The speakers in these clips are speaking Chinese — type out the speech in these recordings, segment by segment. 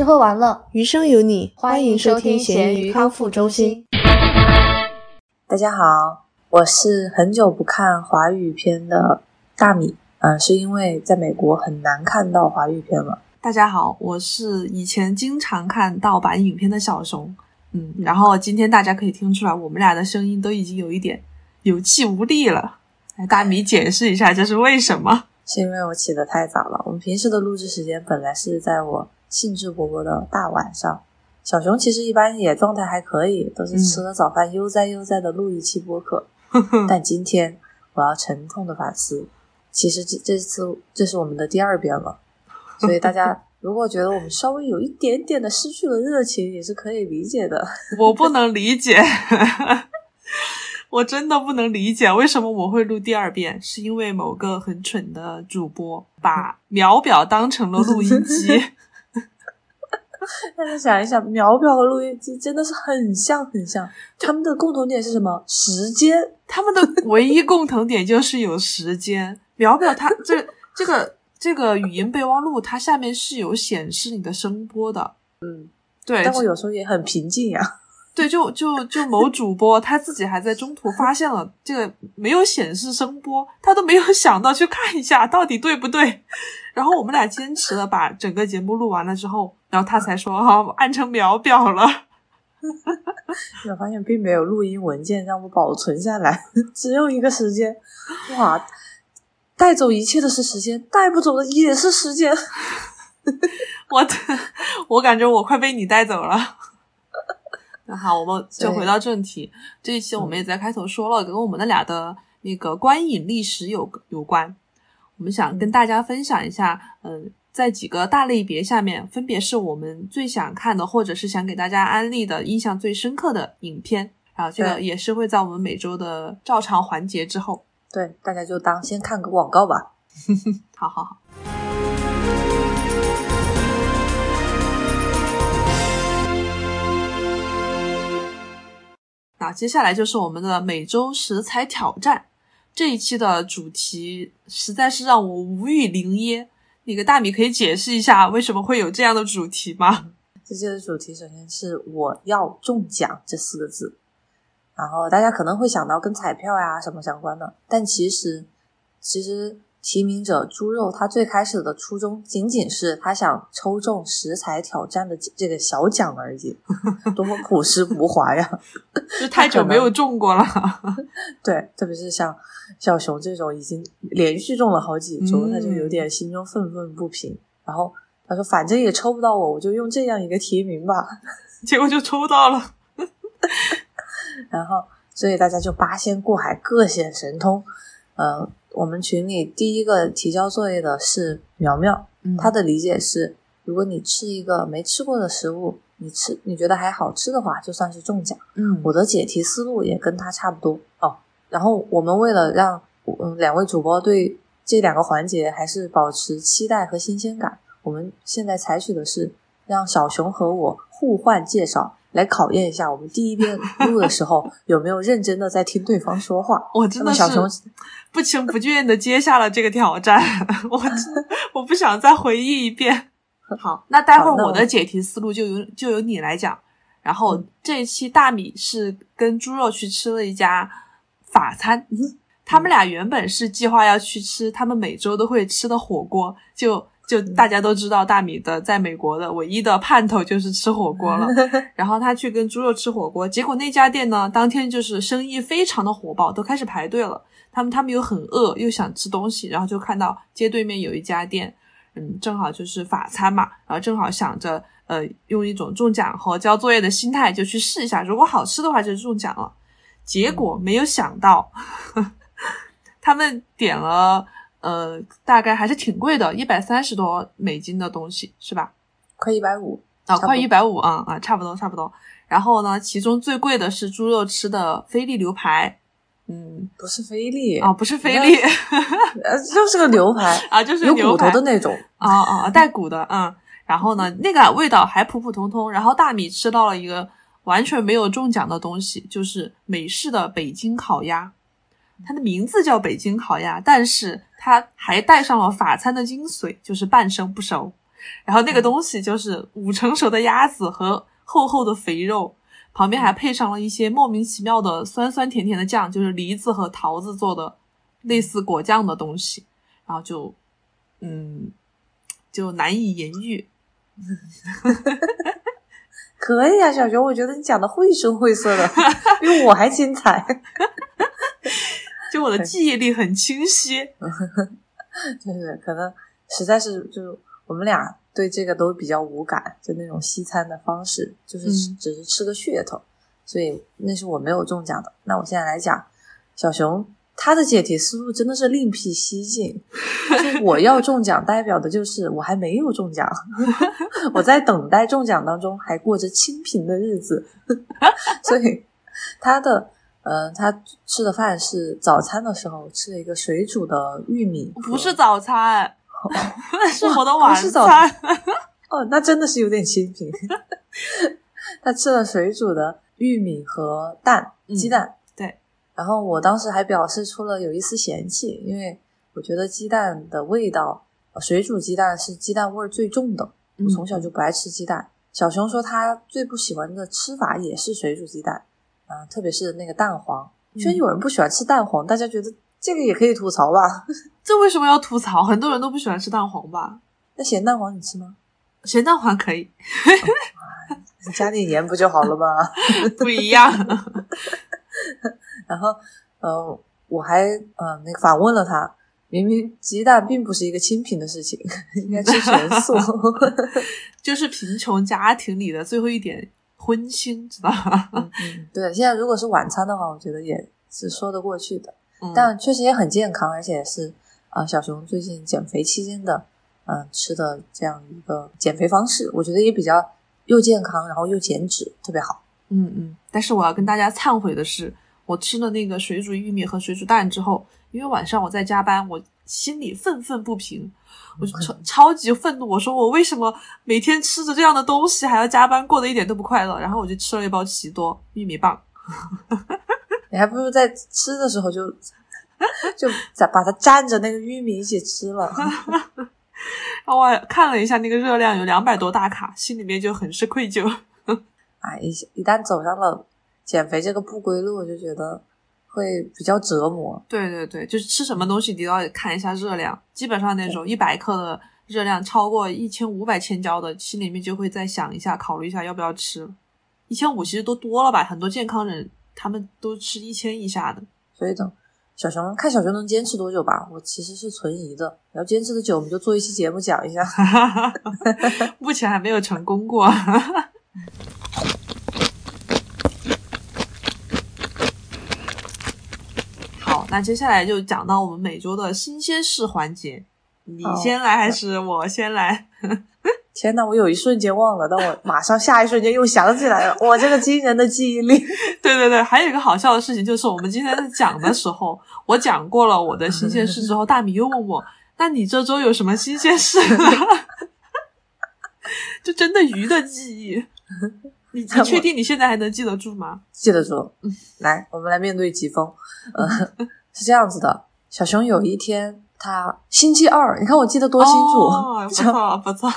吃喝玩乐，余生有你，欢迎收听咸鱼康复中心。。大家好，我是很久不看华语片的大米，嗯、是因为在美国很难看到华语片了。大家好，我是以前经常看盗版影片的小熊，嗯，然后今天大家可以听出来，我们俩的声音都已经有一点有气无力了。来，大米解释一下这是为什么？是因为我起得太早了。我们平时的录制时间本来是在我兴致勃勃的大晚上。小熊其实一般也状态还可以，都是吃了早饭悠哉悠哉的录一期播客。但今天我要沉痛的反思，其实这这次这是我们的第二遍了，所以大家如果觉得我们稍微有一点点的失去了热情，也是可以理解的。我不能理解，我真的不能理解为什么我会录第二遍，是因为某个很蠢的主播把秒表当成了录音机。大家想一想，秒表和录音机真的是很像很像，他们的共同点是什么？时间。他们的唯一共同点就是有时间。秒表它这这个这个语音备忘录，它下面是有显示你的声波的。嗯，对，但我有时候也很平静呀。对，就就就某主播他自己还在中途发现了这个没有显示声波，他都没有想到去看一下到底对不对。然后我们俩坚持了把整个节目录完了之后，然后他才说哈、我按成秒表了。我发现并没有录音文件让我保存下来，只有一个时间。哇，带走一切的是时间，带不走的也是时间。我的，我感觉我快被你带走了。那好，我们就回到正题。这一期我们也在开头说了，跟我们的俩的那个观影历史有有关。我们想跟大家分享一下，嗯、在几个大类别下面，分别是我们最想看的，或者是想给大家安利的、印象最深刻的影片。然后这个也是会在我们每周的照常环节之后。对，大家就当先看个广告吧。好好好。那接下来就是我们的每周食材挑战。这一期的主题实在是让我无语凝噎。那个大米可以解释一下为什么会有这样的主题吗？这期的主题首先是我要中奖这四个字，然后大家可能会想到跟彩票呀什么相关的，但其实其实提名者猪肉他最开始的初衷仅仅是他想抽中食材挑战的这个小奖而已，多么朴实无华呀！就太久没有中过了。对，特别是像小熊这种已经连续中了好几周，嗯他就有点心中愤愤不平。然后他说：“反正也抽不到我，我就用这样一个提名吧。结果就抽到了。”然后，所以大家就八仙过海，各显神通。呃，我们群里第一个提交作业的是苗苗，嗯他的理解是，如果你吃一个没吃过的食物，你吃你觉得还好吃的话，就算是中奖。嗯我的解题思路也跟他差不多哦。然后我们为了让嗯两位主播对这两个环节还是保持期待和新鲜感，我们现在采取的是让小熊和我互换介绍，来考验一下我们第一遍录的时候 有没有认真的在听对方说话。我真的小熊不情不愿的接下了这个挑战，我真 我不想再回忆一遍。好，那待会儿我我的解题思路就由就由你来讲。然后嗯这一期大米是跟猪肉去吃了一家法餐，他们俩原本是计划要去吃他们每周都会吃的火锅，就就大家都知道大米的在美国的唯一的盼头就是吃火锅了。然后他去跟猪肉吃火锅，结果那家店呢，当天就是生意非常的火爆，都开始排队了。他们他们又很饿，又想吃东西，然后就看到街对面有一家店，嗯，正好就是法餐嘛，然后正好想着，呃，用一种中奖和交作业的心态就去试一下，如果好吃的话就中奖了。结果没有想到，他们点了，呃，大概还是挺贵的，一百三十多美金的东西，是吧？快一百五，啊，快一百五啊啊，差不多差不多。然后呢，其中最贵的是猪肉吃的菲力牛排，嗯，不是菲力啊，不是菲力呃，就是个牛排，啊，就是有骨头牛排的那种。啊啊，带骨的，嗯。然后呢，那个味道还普普通通。然后大米吃到了一个完全没有中奖的东西，就是美式的北京烤鸭。它的名字叫北京烤鸭，但是它还带上了法餐的精髓，就是半生不熟。然后那个东西就是五成熟的鸭子和厚厚的肥肉，旁边还配上了一些莫名其妙的酸酸甜甜的酱，就是梨子和桃子做的类似果酱的东西，然后就嗯就难以言喻。可以啊，小熊，我觉得你讲的绘声绘色的，比我还精彩。就我的记忆力很清晰，就是可能实在是就是我们俩对这个都比较无感，就那种西餐的方式，就是嗯只是吃个噱头，所以那是我没有中奖的。那我现在来讲，小熊他的解题思路真的是另辟蹊径。就我要中奖，代表的就是我还没有中奖，我在等待中奖当中还过着清贫的日子，所以他的。呃，他吃的饭是早餐的时候吃了一个水煮的玉米，不是早餐，是我的不晚是早餐。哦，那真的是有点清贫。他吃了水煮的玉米和蛋，嗯鸡蛋。对。然后我当时还表示出了有一丝嫌弃，因为我觉得鸡蛋的味道，呃水煮鸡蛋是鸡蛋味儿最重的。嗯我从小就不爱吃鸡蛋。小熊说他最不喜欢的吃法也是水煮鸡蛋，啊、特别是那个蛋黄。居然嗯有人不喜欢吃蛋黄，大家觉得这个也可以吐槽吧？这为什么要吐槽？很多人都不喜欢吃蛋黄吧？那咸蛋黄你吃吗？咸蛋黄可以，加点盐不就好了吗？不一样。然后，呃，我还呃那个反问了他，明明鸡蛋并不是一个清贫的事情，应该吃全素。就是贫穷家庭里的最后一点荤腥，知道吗？嗯嗯，对，现在如果是晚餐的话，我觉得也是说得过去的，嗯但确实也很健康，而且也是呃小熊最近减肥期间的嗯、呃吃的这样一个减肥方式，我觉得也比较又健康，然后又减脂，特别好。嗯嗯。但是我要跟大家忏悔的是，我吃了那个水煮玉米和水煮蛋之后，因为晚上我在加班，我心里愤愤不平，我就超超级愤怒。我说我为什么每天吃着这样的东西还要加班，过得一点都不快乐？然后我就吃了一包奇多玉米棒。你还不如在吃的时候就就把把它蘸着那个玉米一起吃了。然后我看了一下那个热量有两百多大卡，心里面就很是愧疚。啊，一一旦走上了减肥这个不归路，我就觉得会比较折磨。对对对，就是吃什么东西你都要看一下热量，基本上那种一百克的热量超过一千五百千焦的，心里面就会再想一下，考虑一下要不要吃。一千五其实都多了吧，很多健康人他们都吃一千以下的。所以等小熊看小熊能坚持多久吧。我其实是存疑的，要坚持的久，我们就做一期节目讲一下。目前还没有成功过。好，那接下来就讲到我们每周的新鲜事环节，你先来还是我先来？天呐，我有一瞬间忘了，但我马上下一瞬间又想起来了。我这个惊人的记忆力，对对对，还有一个好笑的事情就是，我们今天在讲的时候，我讲过了我的新鲜事之后，大米又问我：“那你这周有什么新鲜事？” 就真的鱼的记忆，你你确定你现在还能记得住吗？记得住。来，我们来面对疾风。呃，是这样子的，小熊有一天，他星期二，你看我记得多清楚。哦，不错不错。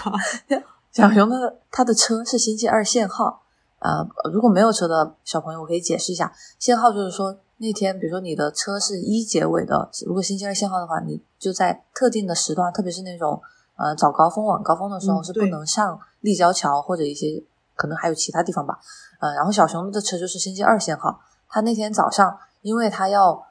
小熊的他的车是星期二限号，呃，如果没有车的小朋友，我可以解释一下，限号就是说那天，比如说你的车是一结尾的，如果星期二限号的话，你就在特定的时段，特别是那种呃早高峰、晚高峰的时候是不能上立交桥或者一些可能还有其他地方吧，呃，然后小熊的车就是星期二限号，他那天早上因为他要，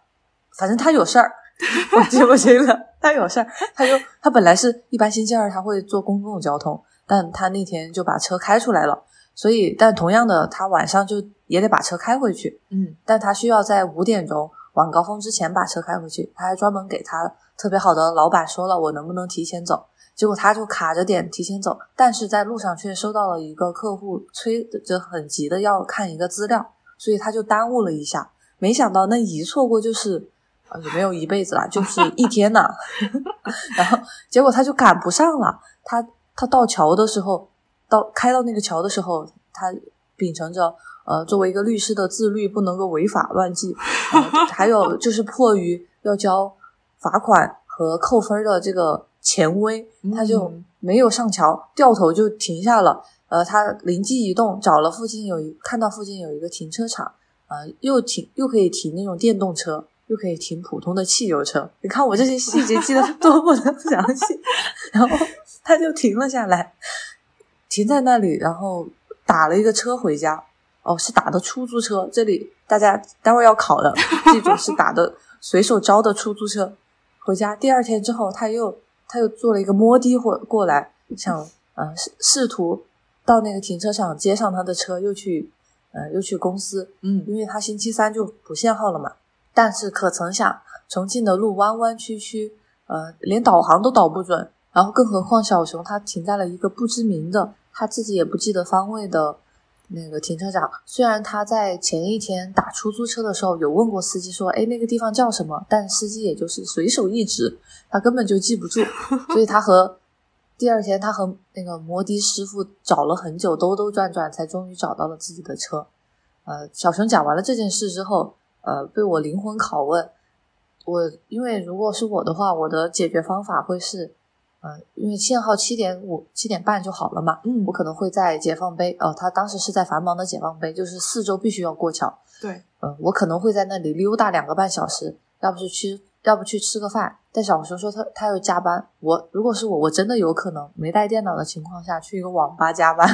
反正他有事儿。我记不清了，他有事儿，他就他本来是一般星期二他会坐公共交通，但他那天就把车开出来了，所以但同样的，他晚上就也得把车开回去，嗯。但他需要在五点钟晚高峰之前把车开回去，他还专门给他特别好的老板说了，我能不能提前走，结果他就卡着点提前走，但是在路上却收到了一个客户催着很急的要看一个资料，所以他就耽误了一下，没想到那一错过就是。啊，也没有一辈子啦，就是一天呐。然后结果他就赶不上了。他他到桥的时候，到开到那个桥的时候，他秉承着呃作为一个律师的自律，不能够违法乱纪，呃、还有就是迫于要交罚款和扣分的这个前威，他就嗯没有上桥，掉头就停下了。呃，他灵机一动，找了附近有一看到附近有一个停车场，呃，又停又可以停那种电动车，又可以停普通的汽油车。你看我这些细节记得多么的详细。然后他就停了下来，停在那里，然后打了一个车回家。哦，是打的出租车。这里大家待会儿要考的，记住是打的随手招的出租车回家。第二天之后，他又他又坐了一个摩的过过来，想呃试试图。到那个停车场接上他的车，又去，呃，又去公司，嗯，因为他星期三就不限号了嘛。但是可曾想，重庆的路弯弯曲曲，呃，连导航都导不准。然后更何况小熊他停在了一个不知名的，他自己也不记得方位的那个停车场。虽然他在前一天打出租车的时候有问过司机说，哎，那个地方叫什么？但司机也就是随手一指，他根本就记不住。所以他和第二天，他和那个摩的师傅找了很久，兜兜转转，才终于找到了自己的车。呃，小熊讲完了这件事之后，呃，被我灵魂拷问。我因为如果是我的话，我的解决方法会是，呃，因为限号七点五、七点半就好了嘛。嗯，我可能会在解放碑。哦，他当时是在繁忙的解放碑，就是四周必须要过桥。对。嗯，我可能会在那里溜达两个半小时，要不是去。要不去吃个饭？但小熊说他他要加班。我如果是我，我真的有可能没带电脑的情况下去一个网吧加班。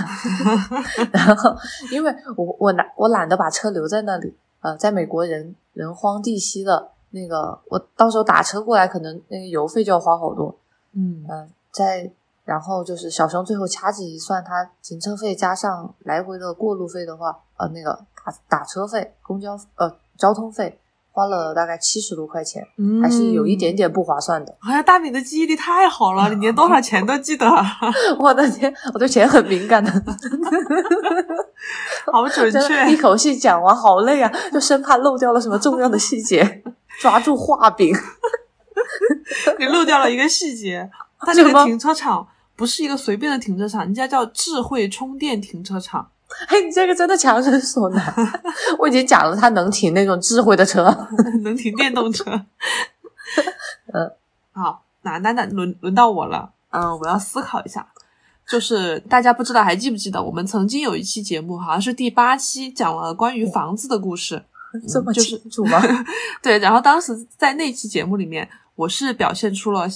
然后，因为我我懒我懒得把车留在那里。呃，在美国人人荒地稀的那个，我到时候打车过来，可能那个油费就要花好多。嗯嗯，在然后就是小熊最后掐指一算，他停车费加上来回的过路费的话，呃，那个打打车费、公交呃交通费。花了大概七十多块钱，还是有一点点不划算的。哎呀，大米的记忆力太好了，你连多少钱都记得。我的天，我对钱很敏感的，好准确。一口气讲完，好累啊，就生怕漏掉了什么重要的细节，抓住画饼。你漏掉了一个细节，它这个停车场不是一个随便的停车场，人家叫智慧充电停车场。嘿，你这个真的强人所难。我已经讲了，他能停那种智慧的车，能停电动车。嗯，好，那那那轮轮到我了。嗯，我要思考一下。就是大家不知道还记不记得，我们曾经有一期节目，好像是第八期，讲了关于房子的故事。这么清楚吗？对。然后当时在那期节目里面，我是表现出了，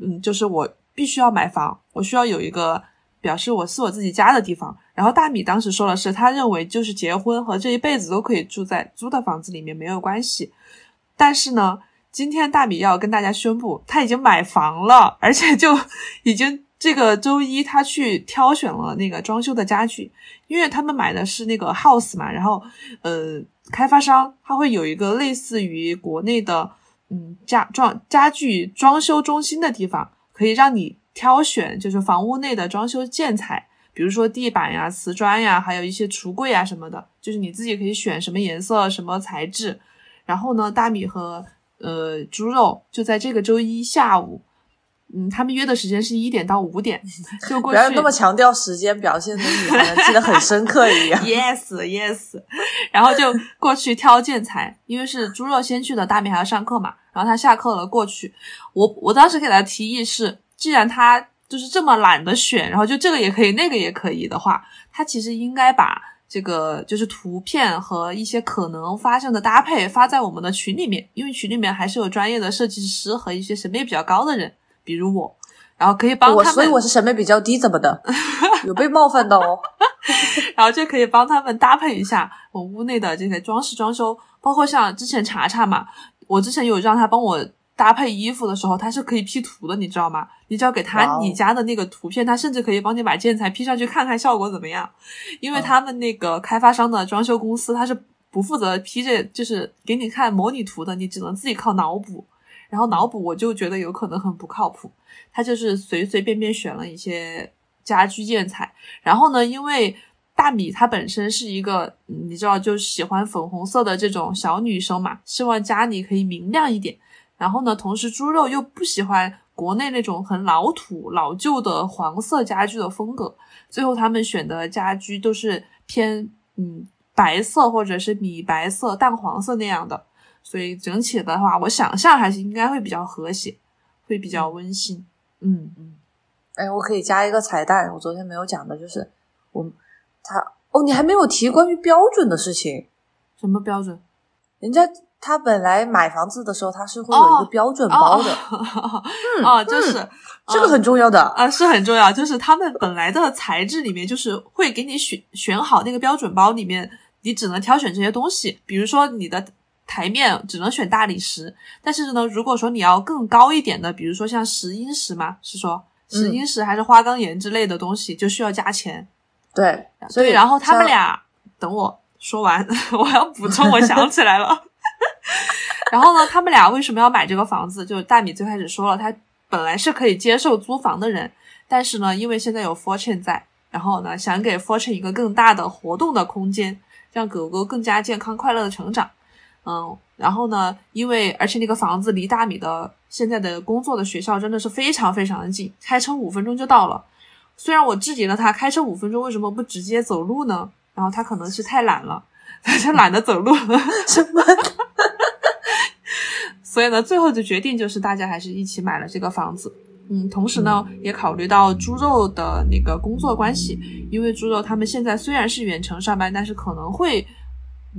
嗯，就是我必须要买房，我需要有一个。表示我是我自己家的地方，然后大米当时说的是，他认为就是结婚和这一辈子都可以住在租的房子里面没有关系。但是呢，今天大米要跟大家宣布，他已经买房了，而且就已经这个周一他去挑选了那个装修的家具，因为他们买的是那个 house 嘛，然后呃，开发商他会有一个类似于国内的嗯家装家具装修中心的地方，可以让你。挑选就是房屋内的装修建材，比如说地板呀、瓷砖呀，还有一些橱柜啊什么的，就是你自己可以选什么颜色、什么材质。然后呢，大米和呃猪肉就在这个周一下午，嗯，他们约的时间是一点到五点，就过去。不要那么强调时间，表现的你好像记得很深刻一样。Yes, yes。然后就过去挑建材，因为是猪肉先去的，大米还要上课嘛。然后他下课了过去，我我当时给他提议是。既然他就是这么懒得选，然后就这个也可以，那个也可以的话，他其实应该把这个就是图片和一些可能发生的搭配发在我们的群里面，因为群里面还是有专业的设计师和一些审美比较高的人，比如我，然后可以帮他们。所以我是审美比较低，怎么的？有被冒犯到哦。然后就可以帮他们搭配一下我屋内的这些装饰装修，包括像之前查查嘛，我之前有让他帮我。搭配衣服的时候，它是可以 P 图的，你知道吗？你只要给他你家的那个图片，他甚至可以帮你把建材 P 上去，看看效果怎么样。因为他们那个开发商的装修公司，他是不负责 P 这，就是给你看模拟图的，你只能自己靠脑补。然后脑补，我就觉得有可能很不靠谱。他就是随随便便选了一些家居建材。然后呢，因为大米它本身是一个，你知道，就喜欢粉红色的这种小女生嘛，希望家里可以明亮一点。然后呢，同时猪肉又不喜欢国内那种很老土、老旧的黄色家具的风格，最后他们选的家居都是偏嗯白色或者是米白色、淡黄色那样的，所以整体的话，我想象还是应该会比较和谐，会比较温馨。嗯嗯，哎，我可以加一个彩蛋，我昨天没有讲的，就是我他哦，你还没有提关于标准的事情，什么标准？人家他本来买房子的时候，他是会有一个标准包的，嗯，哦，就是这个很重要的啊，是很重要，就是他们本来的材质里面就是会给你选选好那个标准包里面，你只能挑选这些东西，比如说你的。台面只能选大理石，但是呢，如果说你要更高一点的，比如说像石英石嘛，是说石英石还是花岗岩之类的东西，就需要加钱。对，所以然后他们俩等我说完，我要补充，我想起来了。然后呢，他们俩为什么要买这个房子？就是大米最开始说了，他本来是可以接受租房的人，但是呢，因为现在有 Fortune 在，然后呢，想给 Fortune 一个更大的活动的空间，让狗狗更加健康快乐的成长。嗯，然后呢？因为而且那个房子离大米的现在的工作的学校真的是非常非常的近，开车五分钟就到了。虽然我质疑了他开车五分钟为什么不直接走路呢？然后他可能是太懒了，他就懒得走路。什么？所以呢，最后的决定就是大家还是一起买了这个房子。嗯，同时呢，也考虑到猪肉的那个工作关系，因为猪肉他们现在虽然是远程上班，但是可能会。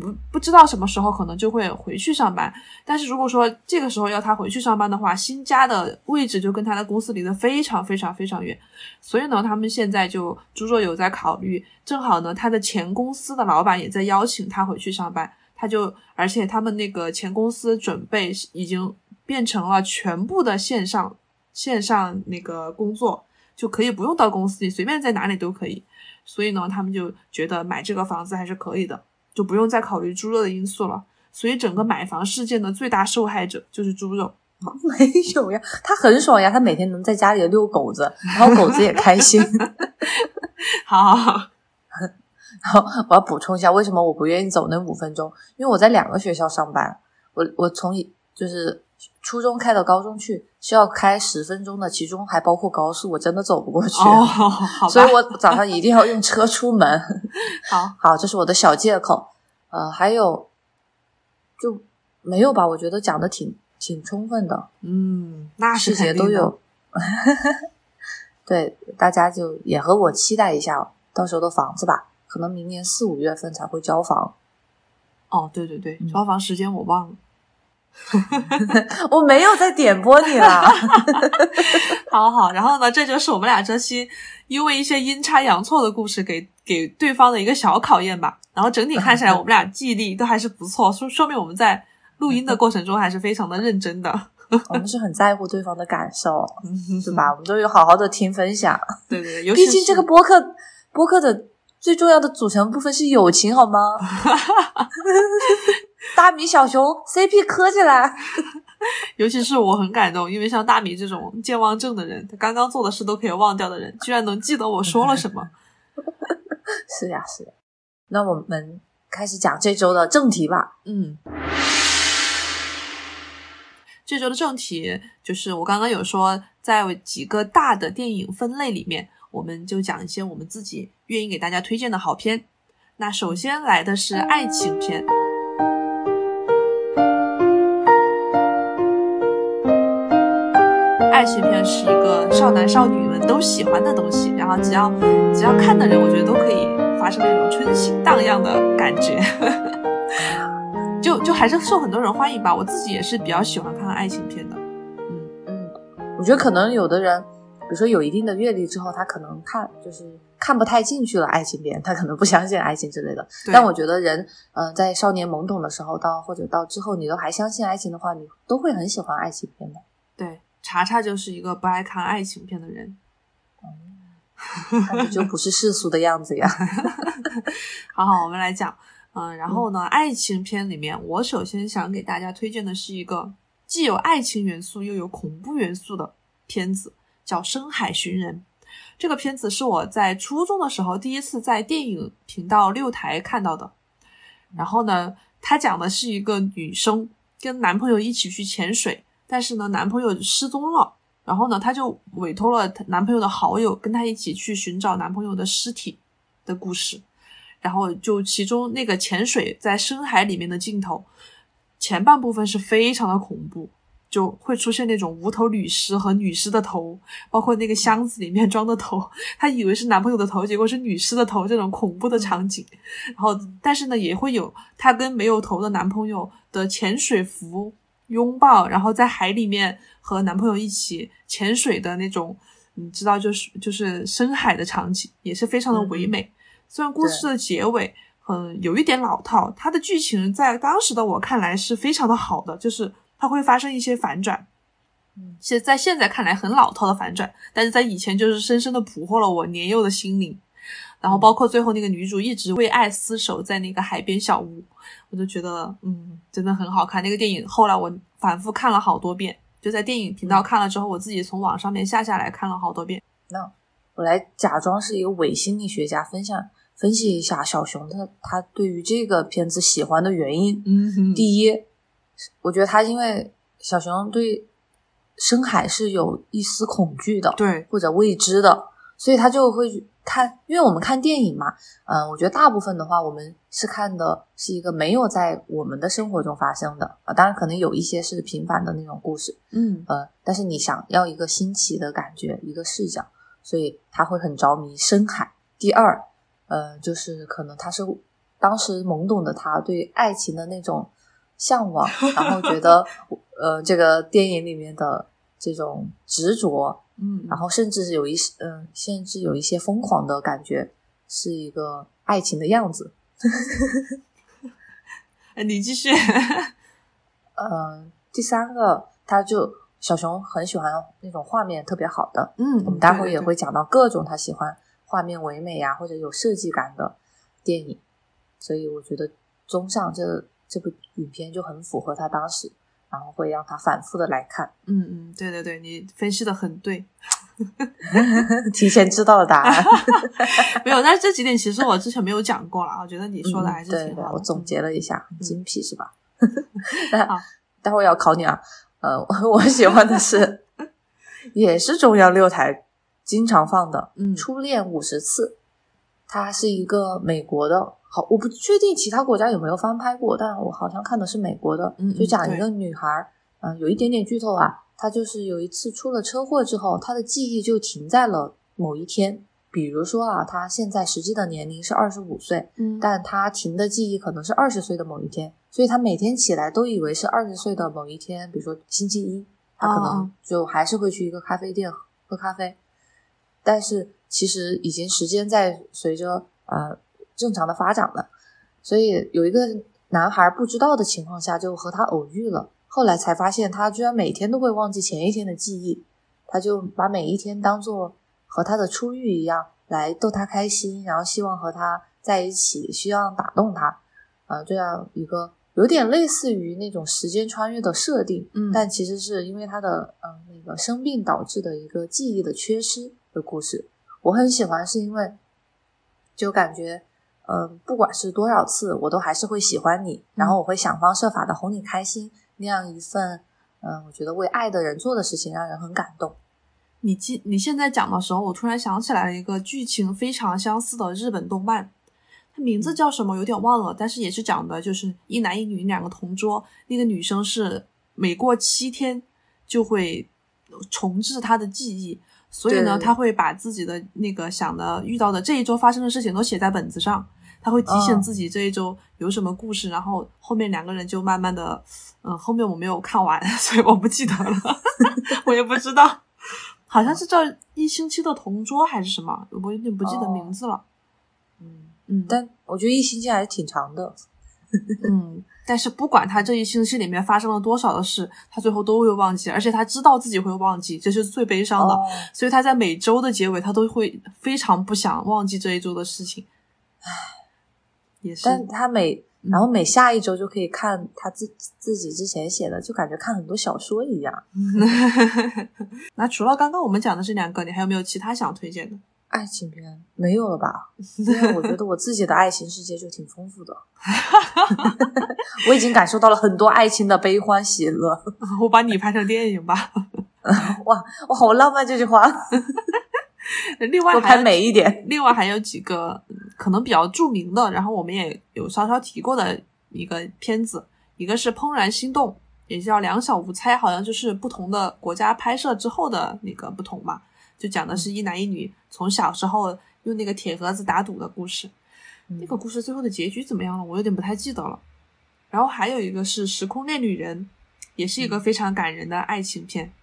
不不知道什么时候可能就会回去上班，但是如果说这个时候要他回去上班的话，新家的位置就跟他的公司离得非常非常非常远，所以呢，他们现在就猪肉有在考虑，正好呢，他的前公司的老板也在邀请他回去上班，他就而且他们那个前公司准备已经变成了全部的线上线上那个工作，就可以不用到公司里，随便在哪里都可以，所以呢，他们就觉得买这个房子还是可以的。就不用再考虑猪肉的因素了，所以整个买房事件的最大受害者就是猪肉。没有呀，他很爽呀，他每天能在家里遛狗子，然后狗子也开心。好 好好，然后我要补充一下，为什么我不愿意走那五分钟？因为我在两个学校上班，我我从就是初中开到高中去需要开十分钟的，其中还包括高速，我真的走不过去。所以我早上一定要用车出门。好好，这是我的小借口。呃，还有就没有吧？我觉得讲的挺挺充分的。嗯，那细节都有。对，大家就也和我期待一下到时候的房子吧。可能明年四五月份才会交房。哦，对对对，交房时间我忘了。我没有在点播你了。好好，然后呢，这就是我们俩这期因为一些阴差阳错的故事给给对方的一个小考验吧。然后整体看起来，我们俩记忆力都还是不错，说说明我们在录音的过程中还是非常的认真的。我们是很在乎对方的感受，对吧？我们都有好好的听分享。对对，毕竟这个播客播客的最重要的组成部分是友情，好吗？大米小熊 CP 磕起来，尤其是我很感动，因为像大米这种健忘症的人，他刚刚做的事都可以忘掉的人，居然能记得我说了什么。是呀，是呀。那我们开始讲这周的正题吧。嗯，这周的正题就是我刚刚有说，在几个大的电影分类里面，我们就讲一些我们自己愿意给大家推荐的好片。那首先来的是爱情片。爱情片是一个少男少女们都喜欢的东西，然后只要只要看的人，我觉得都可以发生那种春心荡漾的感觉，就就还是受很多人欢迎吧。我自己也是比较喜欢看爱情片的。嗯嗯，我觉得可能有的人，如说有一定的阅历之后，他可能看就是看不太进去了爱情片，他可能不相信爱情之类的。但我觉得人，嗯，在少年懵懂的时候，到或者到之后，你都还相信爱情的话，你都会很喜欢爱情片的。对。查查就是一个不爱看爱情片的人，嗯，就不是世俗的样子呀。好好，我们来讲，嗯，然后呢，爱情片里面，我首先想给大家推荐的是一个既有爱情元素又有恐怖元素的片子，叫《深海寻人》。这个片子是我在初中的时候第一次在电影频道六台看到的。然后呢，它讲的是一个女生跟男朋友一起去潜水。但是呢，男朋友失踪了，然后呢，她就委托了她男朋友的好友跟她一起去寻找男朋友的尸体的故事。然后就其中那个潜水在深海里面的镜头，前半部分是非常的恐怖，就会出现那种无头女尸和女尸的头，包括那个箱子里面装的头，她以为是男朋友的头，结果是女尸的头，这种恐怖的场景。然后，但是呢，也会有她跟没有头的男朋友的潜水服拥抱，然后在海里面和男朋友一起潜水的那种，你知道，就是就是深海的场景，也是非常的唯美。虽然故事的结尾嗯有一点老套，它的剧情在当时的我看来是非常的好的，就是它会发生一些反转。嗯，现在现在看来很老套的反转，但是在以前就是深深的俘获了我年幼的心灵。然后包括最后那个女主一直为爱厮守在那个海边小屋，我就觉得嗯，真的很好看。那个电影后来我反复看了好多遍，就在电影频道看了之后，我自己从网上面下下来看了好多遍。那我来假装是一个伪心理学家，分享分析一下小熊他他对于这个片子喜欢的原因。嗯哼，第一，我觉得他因为小熊对深海是有一丝恐惧的，对，或者未知的，所以他就会看。因为我们看电影嘛，嗯、我觉得大部分的话，我们是看的是一个没有在我们的生活中发生的啊、当然可能有一些是平凡的那种故事，嗯呃，但是你想要一个新奇的感觉，一个视角，所以他会很着迷深海。第二，呃，就是可能他是当时懵懂的他对爱情的那种向往，然后觉得呃这个电影里面的这种执着，嗯，然后甚至是有一些嗯、甚至有一些疯狂的感觉，是一个爱情的样子。哎你继续。呃，第三个，他就小熊很喜欢那种画面特别好的，嗯，我们待会儿也会讲到各种他喜欢画面唯美呀、或者有设计感的电影，所以我觉得综上这这部影片就很符合他当时，然后会让他反复的来看，嗯嗯，对对对，你分析的很对。提前知道了答案。没有，但是这几点其实我之前没有讲过了，我觉得你说的还是嗯对对，挺好的。我总结了一下，很精辟是吧？好待会儿要考你啊，呃，我 我喜欢的是，也是中央六台经常放的，嗯初恋五十次，它是一个美国的，好，我不确定其他国家有没有翻拍过，但我好像看的是美国的，就讲一个女孩，嗯、有一点点剧透啊，她就是有一次出了车祸之后，她的记忆就停在了某一天，比如说啊，她现在实际的年龄是二十五岁，嗯，但她停的记忆可能是二十岁的某一天，所以她每天起来都以为是二十岁的某一天，比如说星期一，她可能就还是会去一个咖啡店喝咖啡，但是其实已经时间在随着呃正常的发展了，所以有一个男孩不知道的情况下就和他偶遇了，后来才发现他居然每天都会忘记前一天的记忆，他就把每一天当做和他的初遇一样来逗他开心，然后希望和他在一起，希望打动他，呃，这样一个有点类似于那种时间穿越的设定，嗯但其实是因为他的嗯、呃那个生病导致的一个记忆的缺失的故事，我很喜欢，是因为就感觉。嗯，不管是多少次，我都还是会喜欢你，然后我会想方设法的哄你开心，那样一份，嗯，我觉得为爱的人做的事情让人很感动。你记你现在讲的时候，我突然想起来了一个剧情非常相似的日本动漫，它名字叫什么有点忘了，但是也是讲的就是一男一女两个同桌，那个女生是每过七天就会重置她的记忆，所以呢，他会把自己的那个想的遇到的这一周发生的事情都写在本子上，他会提醒哦自己这一周有什么故事，然后后面两个人就慢慢的，嗯，后面我没有看完，所以我不记得了，我也不知道。好像是叫一星期的同桌还是什么，我有点不记得名字了。嗯，嗯，但我觉得一星期还是挺长的。嗯，但是不管他这一星期里面发生了多少的事，他最后都会忘记，而且他知道自己会忘记，这是最悲伤的。哦所以他在每周的结尾，他都会非常不想忘记这一周的事情。唉，也是，但他每嗯然后每下一周就可以看他自自己之前写的，就感觉看很多小说一样。那除了刚刚我们讲的这两个，你还有没有其他想推荐的？爱情片没有了吧？因为我觉得我自己的爱情世界就挺丰富的，我已经感受到了很多爱情的悲欢喜乐。我把你拍成电影吧。哇，我好浪漫这句话，另外多拍还美一点。另外还有几个嗯可能比较著名的，然后我们也有稍稍提过的一个片子，一个是《怦然心动》，也叫《两小无猜》，好像就是不同的国家拍摄之后的那个不同嘛，就讲的是一男一女从小时候用那个铁盒子打赌的故事。那个故事最后的结局怎么样了？我有点不太记得了。然后还有一个是《时空恋旅人》，也是一个非常感人的爱情片。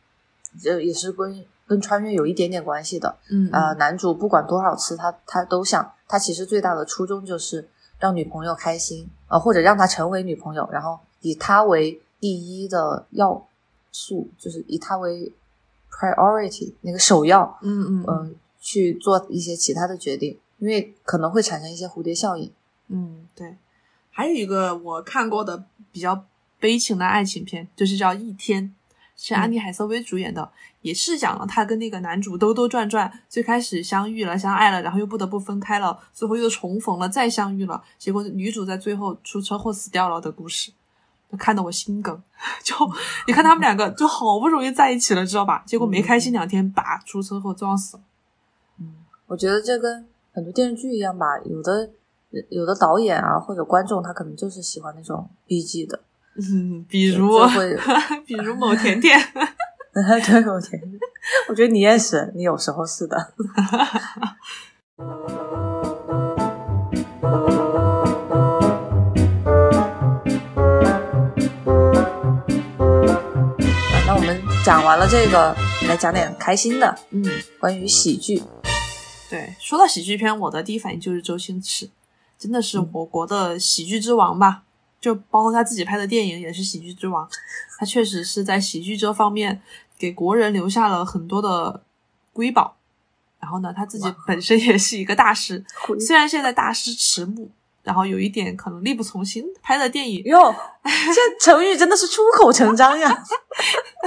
这也是跟跟穿越有一点点关系的。嗯呃，男主不管多少次，他他都想，他其实最大的初衷就是让女朋友开心，呃，或者让她成为女朋友，然后以他为第一的要素，就是以他为 priority 那个首要，嗯嗯嗯、去做一些其他的决定，因为可能会产生一些蝴蝶效应。嗯，对。还有一个我看过的比较悲情的爱情片，就是叫《一天》，是安妮海瑟薇主演的，也是讲了她跟那个男主兜兜转转，最开始相遇了、相爱了，然后又不得不分开了，最后又重逢了，再相遇了，结果女主在最后出车祸死掉了的故事，看得我心梗。就你看他们两个就好不容易在一起了，知道吧？结果没开心两天，叭出车祸撞死了。我觉得这跟很多电视剧一样吧，有的有的导演啊或者观众他可能就是喜欢那种 B G 的，嗯，比如会 比如某甜甜。对，我觉得，我觉得你也是，你有时候是的。讲完了这个，来讲点开心的，嗯。关于喜剧。对，说到喜剧片，我的第一反应就是周星驰，真的是我国的喜剧之王吧？就包括他自己拍的电影也是喜剧之王，他确实是在喜剧这方面给国人留下了很多的瑰宝。然后呢，他自己本身也是一个大师，虽然现在大师迟暮，然后有一点可能力不从心，拍的电影哟，这成语真的是出口成章呀！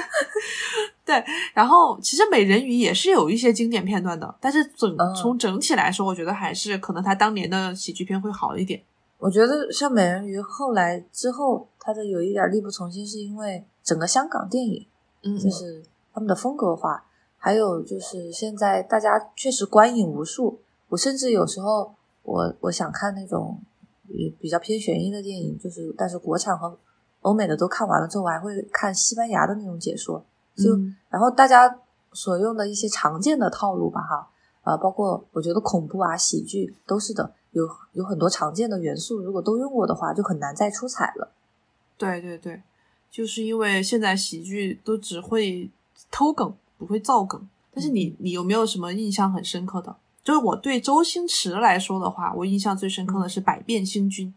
对，然后其实《美人鱼》也是有一些经典片段的，但是整嗯从整体来说，我觉得还是可能他当年的喜剧片会好一点。我觉得像美人鱼后来之后，它的有一点力不从心，是因为整个香港电影嗯，就是他们的风格化，还有就是现在大家确实观影无数。我甚至有时候我我想看那种也比较偏悬疑的电影，就是但是国产和欧美的都看完了之后，我还会看西班牙的那种解说。就、嗯然后大家所用的一些常见的套路吧，哈，呃，包括我觉得恐怖啊、喜剧都是的，有有很多常见的元素，如果都用过的话，就很难再出彩了。对对对，就是因为现在喜剧都只会偷梗，不会造梗。但是你你有没有什么印象很深刻的？就是我对周星驰来说的话，我印象最深刻的是《百变星君》，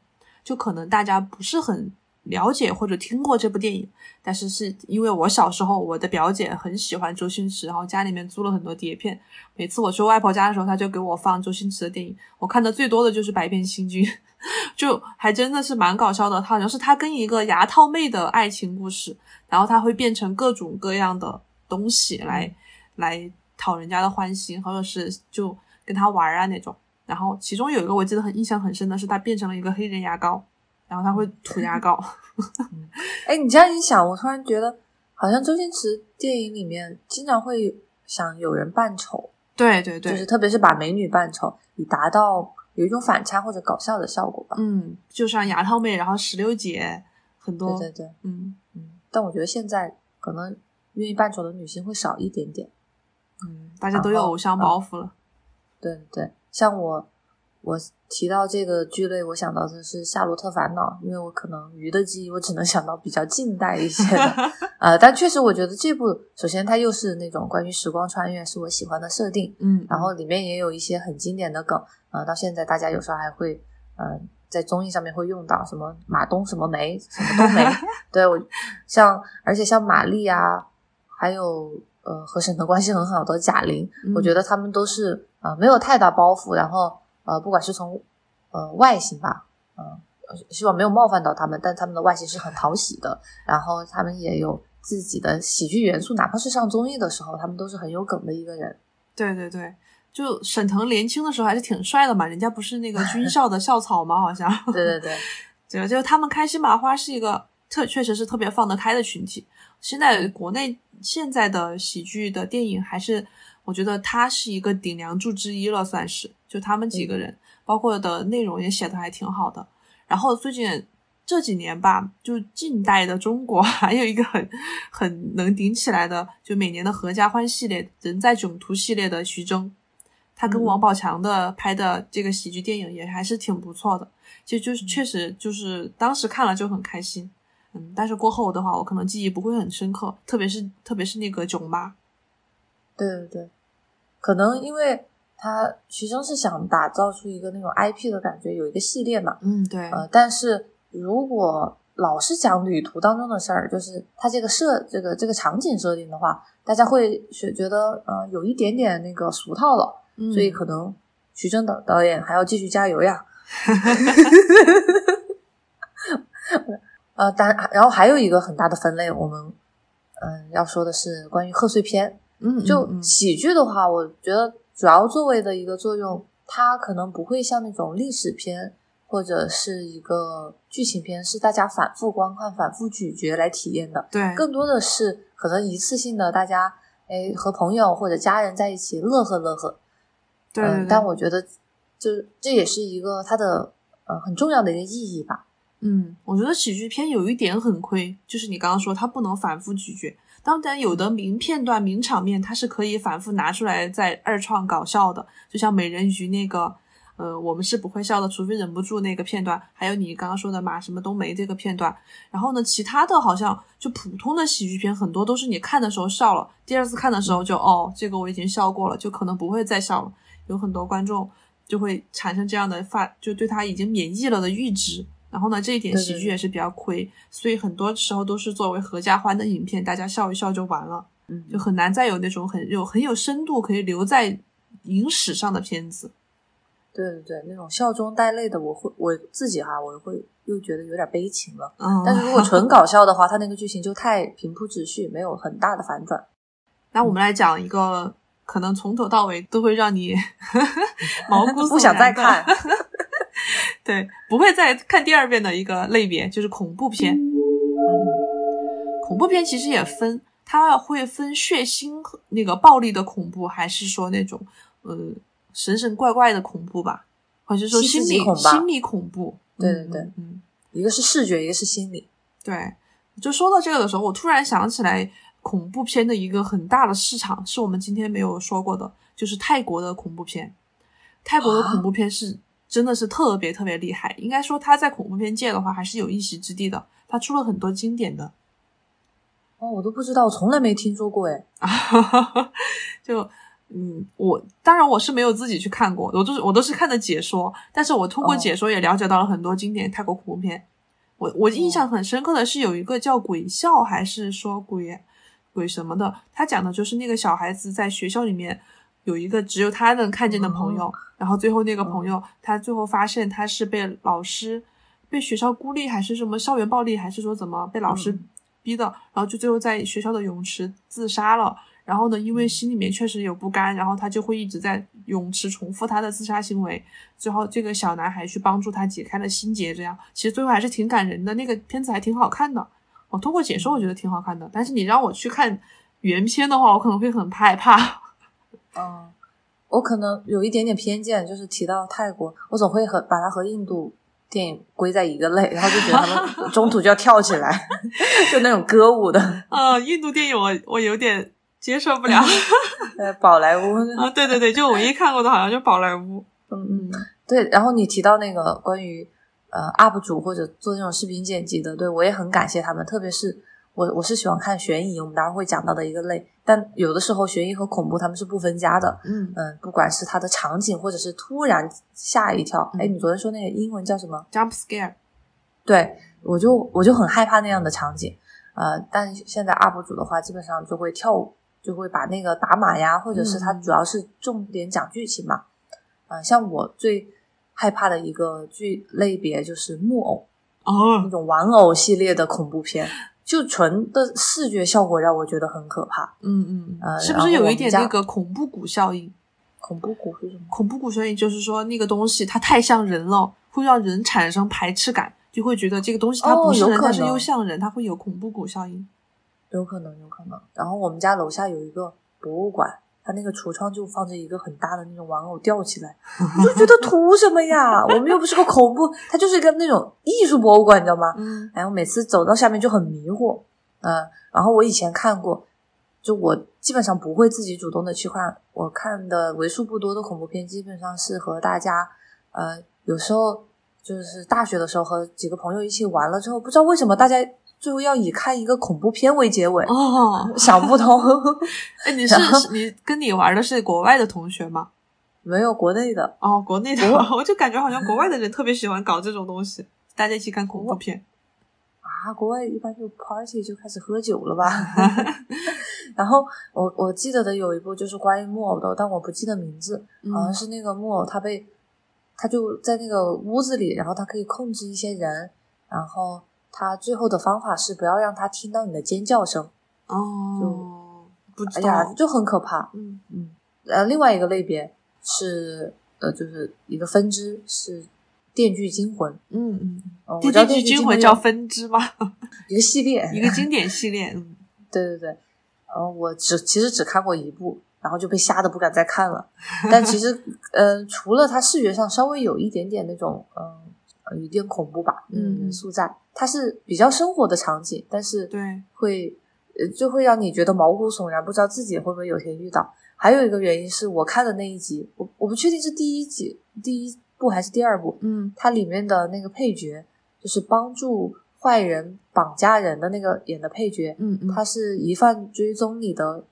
就可能大家不是很了解或者听过这部电影，但是是因为我小时候我的表姐很喜欢周星驰，然后家里面租了很多碟片，每次我去外婆家的时候，她就给我放周星驰的电影，我看的最多的就是《百变星君》。就还真的是蛮搞笑的，他好像是他跟一个牙套妹的爱情故事，然后他会变成各种各样的东西来、来讨人家的欢心，或者是就跟他玩啊那种。然后其中有一个我记得很印象很深的是，他变成了一个黑人牙膏，然后他会涂牙膏。哎，你这样一想，我突然觉得，好像周星驰电影里面经常会想有人扮丑，对对对，就是特别是把美女扮丑，以达到有一种反差或者搞笑的效果吧。嗯，就像牙套妹，然后石榴姐很多，对对对，嗯嗯，但我觉得现在可能愿意扮丑的女性会少一点点。嗯，大家都有偶像包袱了。对对，像我，我提到这个剧类，我想到的是《夏洛特烦恼》，因为我可能鱼的记忆，我只能想到比较近代一些的，呃，但确实我觉得这部，首先它又是那种关于时光穿越，是我喜欢的设定，嗯，然后里面也有一些很经典的梗，呃，到现在大家有时候还会，呃，在综艺上面会用到什么马东什么梅什么冬梅，对我像，而且像玛丽啊，还有呃和沈腾关系很好的贾玲，我觉得得他们都是呃没有太大包袱，然后呃不管是从呃外形吧，嗯、呃，希望没有冒犯到他们，但他们的外形是很讨喜的，然后他们也有自己的喜剧元素，哪怕是上综艺的时候，他们都是很有梗的一个人。对对对，就沈腾年轻的时候还是挺帅的嘛，人家不是那个军校的校草吗？好像。对对对，对，就是他们开心麻花是一个特，确实是特别放得开的群体。现在国内现在的喜剧的电影，还是我觉得他是一个顶梁柱之一了，算是。就他们几个人，包括的内容也写的还挺好的。然后最近这几年吧，就近代的中国 还有一个很很能顶起来的，就每年的合家欢系列、人在囧途系列的徐峥，他跟王宝强的拍的这个喜剧电影也还是挺不错的。就就是确实就是当时看了就很开心，嗯，但是过后的话，我可能记忆不会很深刻，特别是特别是那个囧妈。对对对，可能因为他徐峥是想打造出一个那种 IP 的感觉，有一个系列嘛，嗯，对，呃，但是如果老是讲旅途当中的事儿，就是他这个设这个这个场景设定的话，大家会觉觉得呃有一点点那个俗套了，嗯所以可能徐峥导导演还要继续加油呀。呃，当然，然后还有一个很大的分类，我们嗯要说的是关于贺岁片。嗯，就喜剧的话，我觉得主要作为的一个作用，它可能不会像那种历史片或者是一个剧情片，是大家反复观看、反复咀嚼来体验的。对，更多的是可能一次性的，大家哎和朋友或者家人在一起乐呵乐呵。嗯，对但我觉得这这也是一个它的呃很重要的一个意义吧。嗯，我觉得喜剧片有一点很亏，就是你刚刚说它不能反复咀嚼。当然，有的名片段、名场面，它是可以反复拿出来再二创搞笑的，就像美人鱼那个，呃，我们是不会笑的，除非忍不住那个片段，还有你刚刚说的马什么冬梅这个片段。然后呢，其他的好像就普通的喜剧片，很多都是你看的时候笑了，第二次看的时候就哦，这个我已经笑过了，就可能不会再笑了。有很多观众就会产生这样的发，就对他已经免疫了的阈值。然后呢，这一点喜剧也是比较亏，所以很多时候都是作为合家欢的影片，大家笑一笑就完了，嗯，就很难再有那种很有很有深度可以留在影史上的片子。对对对，那种笑中带泪的，我会我自己哈，我会又觉得有点悲情了。嗯，但是如果纯搞笑的话，它那个剧情就太平铺直叙，没有很大的反转。那我们来讲一个可能从头到尾都会让你 毛 骨悚然不想再的看。对，不会再看第二遍的一个类别就是恐怖片。嗯，恐怖片其实也分，它会分血腥和那个暴力的恐怖，还是说那种呃神神怪怪的恐怖吧，或者是说心理心理恐怖。对对对嗯嗯，一个是视觉，一个是心理。对。就说到这个的时候，我突然想起来，恐怖片的一个很大的市场是我们今天没有说过的，就是泰国的恐怖片。泰国的啊恐怖片是真的是特别特别厉害，应该说他在恐怖片界的话还是有一席之地的。他出了很多经典的，哦，我都不知道，从来没听说过哎。就嗯，我当然我是没有自己去看过，我都是我都是看的解说，但是我通过哦解说也了解到了很多经典泰国恐怖片。我我印象很深刻的是有一个叫《鬼笑》还是说鬼鬼什么的，他讲的就是那个小孩子在学校里面有一个只有他能看见的朋友，然后最后那个朋友他最后发现他是被老师被学校孤立还是什么校园暴力，还是说怎么被老师嗯逼的，然后就最后在学校的泳池自杀了。然后呢，因为心里面确实有不甘，然后他就会一直在泳池重复他的自杀行为。最后，这个小男孩去帮助他解开了心结，这样其实最后还是挺感人的。那个片子还挺好看的，我通过解说我觉得挺好看的。但是你让我去看原片的话，我可能会很害怕。嗯，我可能有一点点偏见，就是提到泰国，我总会和把它和印度电影归在一个类，然后就觉得他们 中途就要跳起来，就那种歌舞的，呃，印度电影我我有点接受不了呃，宝莱坞，啊。对对对，就我唯一看过的好像就宝莱坞。嗯嗯，对。然后你提到那个关于呃 UP 主或者做那种视频剪辑的，对我也很感谢他们，特别是我我是喜欢看悬疑，我们待会儿会讲到的一个类，但有的时候悬疑和恐怖他们是不分家的，嗯。嗯，不管是它的场景或者是突然吓一跳，哎，你昨天说那个英文叫什么？，jump scare。对我就我就很害怕那样的场景，呃，但现在 UP 主的话，基本上就会跳舞，就会把那个打码呀，或者是他嗯。主要是重点讲剧情嘛，呃，像我最害怕的一个剧类别就是木偶那哦，种玩偶系列的恐怖片，就纯的视觉效果让我觉得很可怕。嗯嗯，呃是不是有一点那个恐怖谷效应？恐怖谷是什么？恐怖谷效应就是说那个东西它太像人了，会让人产生排斥感，就会觉得这个东西它不是人，但是又像人，它会有恐怖谷效应。有可能，有可能。然后我们家楼下有一个博物馆，他那个橱窗就放着一个很大的那种玩偶吊起来，我就觉得图什么呀？我们又不是个恐怖，它就是一个那种艺术博物馆，你知道吗？嗯然后每次走到下面就很迷惑，嗯、然后我以前看过，就我基本上不会自己主动的去看，我看的为数不多的恐怖片，基本上是和大家，呃，有时候就是大学的时候和几个朋友一起玩了之后，不知道为什么大家最后要以看一个恐怖片为结尾，哦，想不通，哎，你是你跟你玩的是国外的同学吗？没有国内的。哦，国内的，我就感觉好像国外的人特别喜欢搞这种东西，大家一起看恐怖片。啊，国外一般就 party 就开始喝酒了吧？然后我我记得的有一部就是关于木偶的，但我不记得名字，好像嗯是那个木偶他被他就在那个屋子里，然后他可以控制一些人，然后他最后的方法是不要让他听到你的尖叫声，哦，就不知哎呀，就很可怕。嗯嗯，呃，另外一个类别是呃，就是一个分支是《电锯惊魂》，嗯嗯，电知道《锯惊魂》叫分支吗？一个系列，一个经典系列，嗯 对对对，呃，我只其实只看过一部，然后就被吓得不敢再看了。但其实，呃，除了它视觉上稍微有一点点那种，嗯、呃，有点恐怖吧，嗯元素在，它是比较生活的场景，但是对，会，呃，就会让你觉得毛骨悚然，不知道自己会不会有天遇到。还有一个原因是我看的那一集，我我不确定是第一集第一部还是第二部，嗯。它里面的那个配角就是帮助坏人绑架人的那个演的配角，嗯嗯，他是《疑犯追踪》里的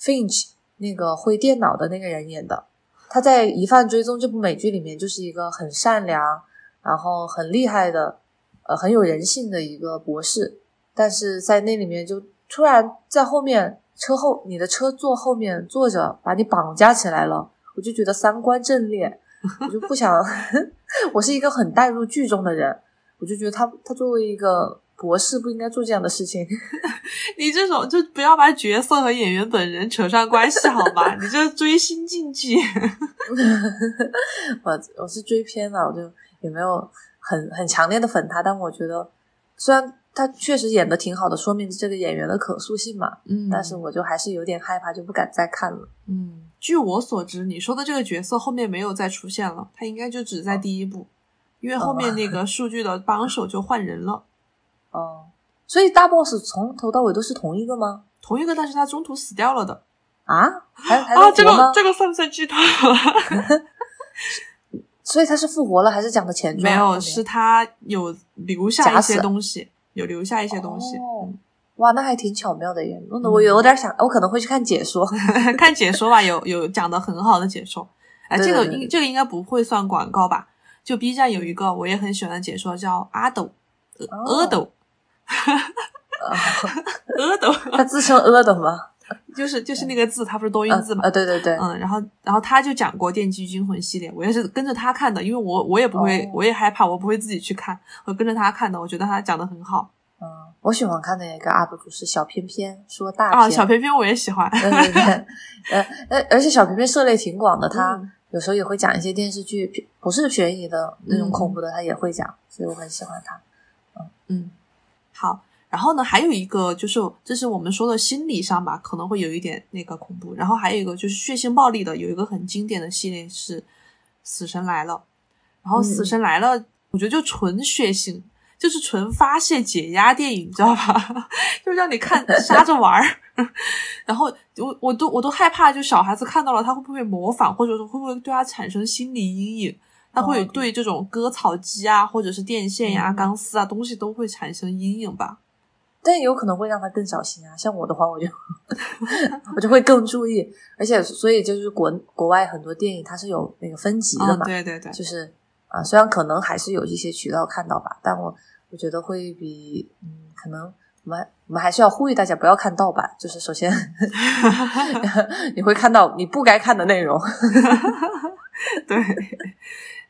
Finch 那个会电脑的那个人演的。他在《疑犯追踪》这部美剧里面就是一个很善良，然后很厉害的，呃，很有人性的一个博士。但是在那里面就突然在后面车后，你的车座后面坐着把你绑架起来了，我就觉得三观正裂，我就不想。我是一个很带入剧中的人，我就觉得他他作为一个博士不应该做这样的事情。你这种就不要把角色和演员本人扯上关系好吗？你这追星竞技。我我是追片了，我就也没有很很强烈的粉他，但我觉得虽然他确实演的挺好的，说明这个演员的可塑性嘛，嗯但是我就还是有点害怕，就不敢再看了。嗯，据我所知，你说的这个角色后面没有再出现了，他应该就只在第一部，因为后面那个数据的帮手就换人了，哦、所以大 boss 从头到尾都是同一个吗？同一个，但是他中途死掉了的。啊，还还啊，这？个这个算不算剧透了？所以他是复活了，还是讲的前传？没有，是他有留下一些东西，有留下一些东西。哦哇，那还挺巧妙的耶，弄得我有点想，我可能会去看解说。看解说吧，有有讲的很好的解说。哎，这个应这个应该不会算广告吧？就 B 站有一个我也很喜欢的解说，叫阿斗，阿斗，阿斗，他自称阿斗吗？就是就是那个字，它不是多音字嘛？呃，对对对，嗯，然后然后他就讲过《电锯惊魂》系列，我也是跟着他看的，因为我我也不会，哦我也害怕，我不会自己去看，我跟着他看的，我觉得他讲的很好嗯，我喜欢看的一个 UP 主是小偏偏说大啊。小偏偏我也喜欢，对对对，呃呃，而且小偏偏涉猎挺广的，他嗯有时候也会讲一些电视剧，不是悬疑的那种嗯恐怖的，他也会讲，所以我很喜欢他。嗯，好。然后呢，还有一个就是，这是我们说的心理上吧，可能会有一点那个恐怖。然后还有一个就是血腥暴力的，有一个很经典的系列是《死神来了》。然后《死神来了》，我觉得就纯血腥，就是纯发泄解压电影，你知道吧？就让你看杀着玩儿。然后我我都我都害怕，就小孩子看到了，他会不会模仿，或者说会不会对他产生心理阴影？他会哦对这种割草机啊，或者是电线呀、嗯钢丝啊东西都会产生阴影吧？但也有可能会让他更小心啊，像我的话，我就 我就会更注意，而且所以就是国国外很多电影它是有那个分级的啊，嘛，对对对，就是啊，虽然可能还是有一些渠道看到吧，但我我觉得会比嗯，可能我们我们还是要呼吁大家不要看盗版，就是首先 你会看到你不该看的内容。对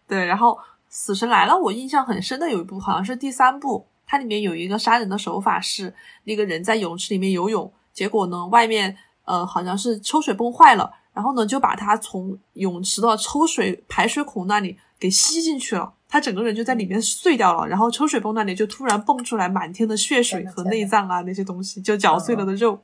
对，然后《死神来了》，我印象很深的有一部，好像是第三部，它里面有一个杀人的手法是那个人在泳池里面游泳，结果呢外面呃好像是抽水泵坏了，然后呢就把他从泳池的抽水排水孔那里给吸进去了。他整个人就在里面碎掉了，然后抽水泵那里就突然蹦出来满天的血水和内脏啊那些东西，就搅碎了的肉，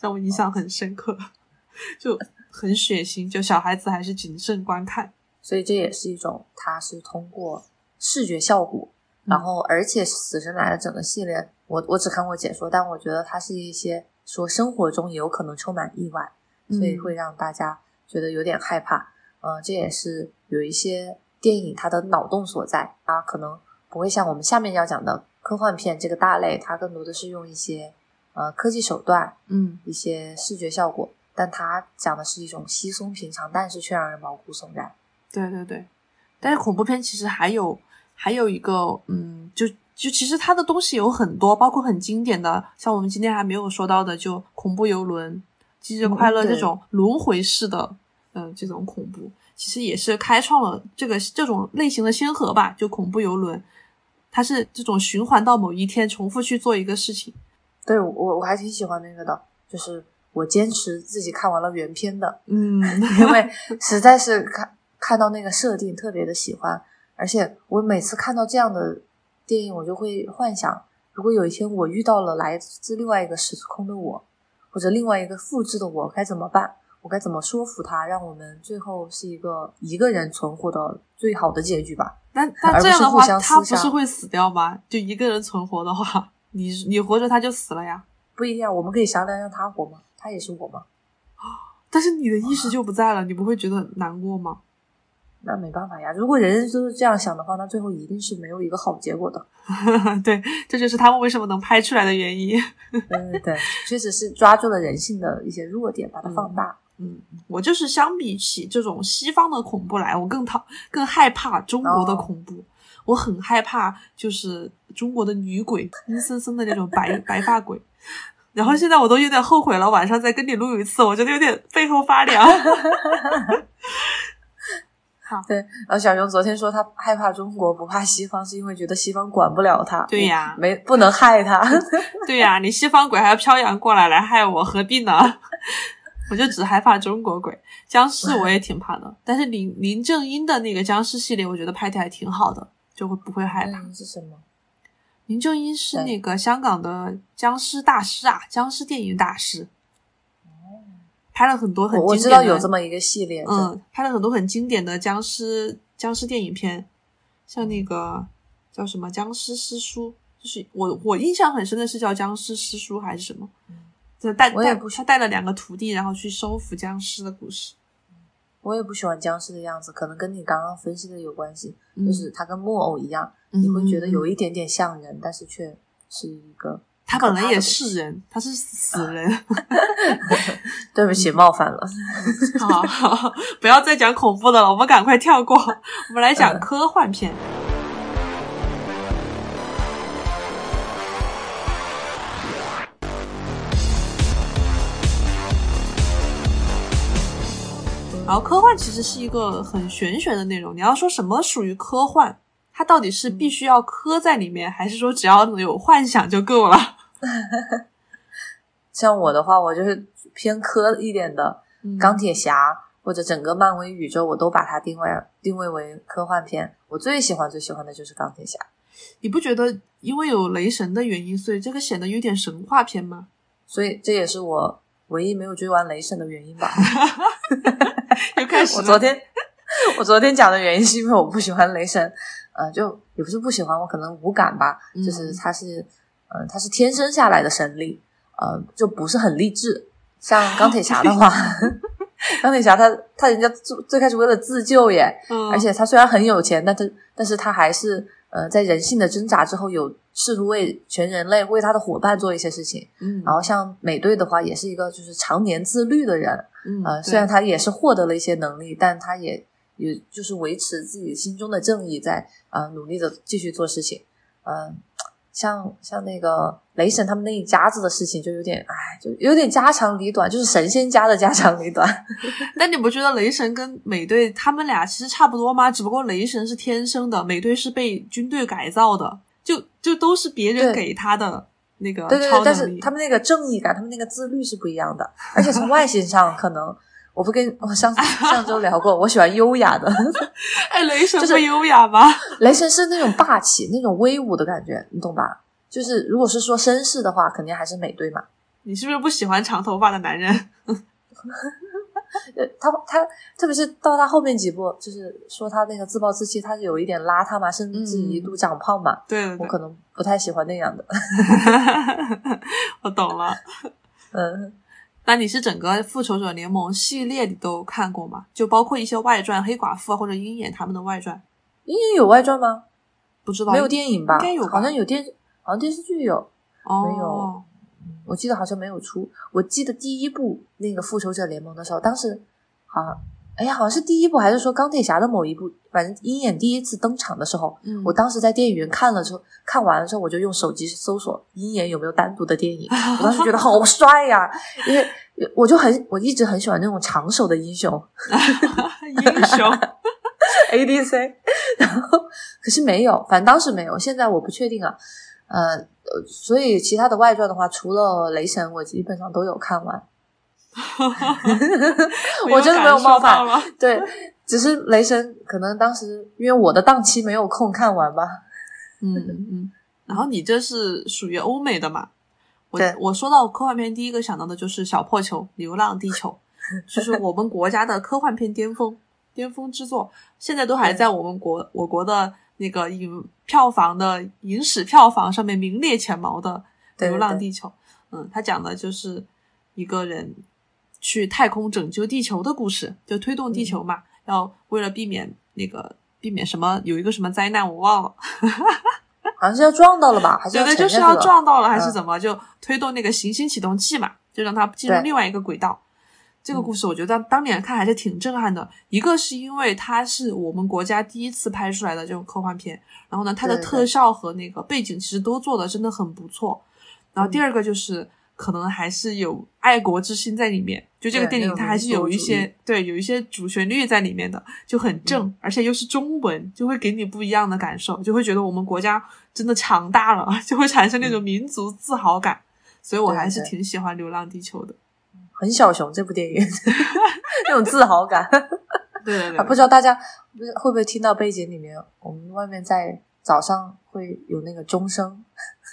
让我印象很深刻。就很血腥，就小孩子还是谨慎观看。所以这也是一种，它是通过视觉效果，然后而且《死神来了》整个系列，我我只看过解说，但我觉得它是一些说生活中也有可能充满意外，所以会让大家觉得有点害怕。嗯，这也是有一些电影它的脑洞所在，它可能不会像我们下面要讲的科幻片这个大类，它更多的是用一些呃科技手段，嗯一些视觉效果，但它讲的是一种稀松平常，但是却让人毛骨悚然。对对对，但是恐怖片其实还有还有一个，嗯，就就其实它的东西有很多，包括很经典的，像我们今天还没有说到的，就恐怖游轮、忌日快乐这种轮回式的，嗯、这种恐怖，其实也是开创了这个这种类型的先河吧。就恐怖游轮，它是这种循环到某一天，重复去做一个事情。对我我还挺喜欢那个的，就是我坚持自己看完了原片的，嗯，因为实在是看看到那个设定特别的喜欢，而且我每次看到这样的电影，我就会幻想，如果有一天我遇到了来自另外一个时空的我，或者另外一个复制的我，该怎么办？我该怎么说服他，让我们最后是一个一个人存活的最好的结局吧？但但这样的话，他不是会死掉吗？就一个人存活的话，你你活着他就死了呀。不一样，我们可以商量让他活吗？他也是我吗？但是你的意识就不在了，你不会觉得难过吗？那没办法呀，如果人人都是这样想的话，那最后一定是没有一个好结果的。对，这就是他们为什么能拍出来的原因。对对对，确实是抓住了人性的一些弱点，把它放大。嗯，我就是相比起这种西方的恐怖来，我更讨更害怕中国的恐怖。我很害怕，就是中国的女鬼，阴森森的那种白 白发鬼。然后现在我都有点后悔了，晚上再跟你录一次，我觉得有点背后发凉。好，对，然后小熊昨天说他害怕中国，不怕西方，是因为觉得西方管不了他。对呀没不能害他。对呀、你西方鬼还要飘洋过来来害我，何必呢？我就只害怕中国鬼，僵尸我也挺怕的。但是林林正英的那个僵尸系列，我觉得拍的还挺好的，就会不会害怕。嗯，是什么？林正英是那个香港的僵尸大师啊，僵尸电影大师，拍了很多很我我知经典的，道有这么一个系列。嗯，拍了很多很经典的僵尸僵尸电影片，像那个叫什么《僵尸师叔》，就是我我印象很深的是叫《僵尸师叔》还是什么？就带带他带了两个徒弟，然后去收服僵尸的故事。我也不喜欢僵尸的样子，可能跟你刚刚分析的有关系，嗯就是他跟木偶一样，嗯你会觉得有一点点像人，但是却是一个。他本来也可怕的东西是人，他是死人。对不起，冒犯了。好好，不要再讲恐怖的了，我们赶快跳过，我们来讲科幻片。然后科幻其实是一个很玄学的内容，你要说什么属于科幻，它到底是必须要科在里面，还是说只要有幻想就够了？像我的话，我就是偏科一点的，嗯钢铁侠或者整个漫威宇宙，我都把它定位定位为科幻片。我最喜欢最喜欢的就是钢铁侠。你不觉得因为有雷神的原因，所以这个显得有点神话片吗？所以这也是我唯一没有追完雷神的原因吧。又开始我昨天我昨天讲的原因是因为我不喜欢雷神，呃，就也不是不喜欢，我可能无感吧，嗯就是他是，嗯、他是天生下来的神力，呃，就不是很励志。像钢铁侠的话 钢铁侠他他人家最最开始为了自救耶，嗯，而且他虽然很有钱，但他但是他还是呃在人性的挣扎之后，有试图为全人类为他的伙伴做一些事情。嗯，然后像美队的话，也是一个就是常年自律的人，嗯呃，虽然他也是获得了一些能力，但他也也就是维持自己心中的正义在，呃努力的继续做事情。嗯、像像那个雷神他们那一家子的事情，就有点哎，就有点家长里短，就是神仙家的家长里短。但你不觉得雷神跟美队他们俩其实差不多吗？只不过雷神是天生的，美队是被军队改造的，就就都是别人给他的那个对对对。但是他们那个正义感，他们那个自律是不一样的，而且从外形上，可能我不跟我 上上周聊过，我喜欢优雅的，哎，雷神是不优雅吗？雷神是那种霸气、那种威武的感觉，你懂吧？就是如果是说绅士的话，肯定还是美队嘛。你是不是不喜欢长头发的男人？呃，他他特别是到他后面几部，就是说他那个自暴自弃，他是有一点邋遢嘛，甚至一度长胖嘛。对对对，我可能不太喜欢那样的。我懂了。嗯，那你是整个复仇者联盟系列你都看过吗？就包括一些外传，黑寡妇啊或者鹰眼他们的外传。鹰眼有外传吗？不知道，没有电影吧？应该有吧好像有电，好像电视剧有。哦、没有我记得好像没有出。我记得第一部那个复仇者联盟的时候，当时好像，哎呀，好像是第一部，还是说钢铁侠的某一部？反正鹰眼第一次登场的时候，嗯，我当时在电影院看了之后，看完了之后，我就用手机搜索鹰眼有没有单独的电影。我当时觉得好帅呀，因为我就很我一直很喜欢那种长手的英雄 英雄 ADC，然后可是没有，反正当时没有，现在我不确定啊。呃，呃所以其他的外传的话，除了雷神，我基本上都有看完。我真的没有冒犯了。对，只是雷神可能当时因为我的档期没有空看完吧。嗯嗯，然后你这是属于欧美的嘛？我我说到科幻片，第一个想到的就是《小破球》《流浪地球 》，就是我们国家的科幻片巅峰巅峰之作，现在都还在我们国我国的那个影票房的影史票房上面名列前茅的《流浪地球》。嗯，他讲的就是一个人去太空拯救地球的故事，就推动地球嘛，要为了避免那个避免什么有一个什么灾难我忘了。好像是要撞到了吧？还是对对，就是要撞到了还是嗯怎么，就推动那个行星启动器嘛，就让它进入另外一个轨道。这个故事我觉得当年看还是挺震撼的。一个是因为它是我们国家第一次拍出来的这种科幻片，然后呢，它的特效和那个背景其实都做的真的很不错。然后第二个就是可能还是有爱国之心在里面，就这个电影它还是有一些对有一些主旋律在里面的，就很正，嗯而且又是中文，就会给你不一样的感受，就会觉得我们国家真的强大了，就会产生那种民族自豪感。所以我还是挺喜欢《流浪地球》的。很小熊这部电影 那种自豪感对对对，不知道大家会不会听到背景里面，我们外面在早上会有那个钟声，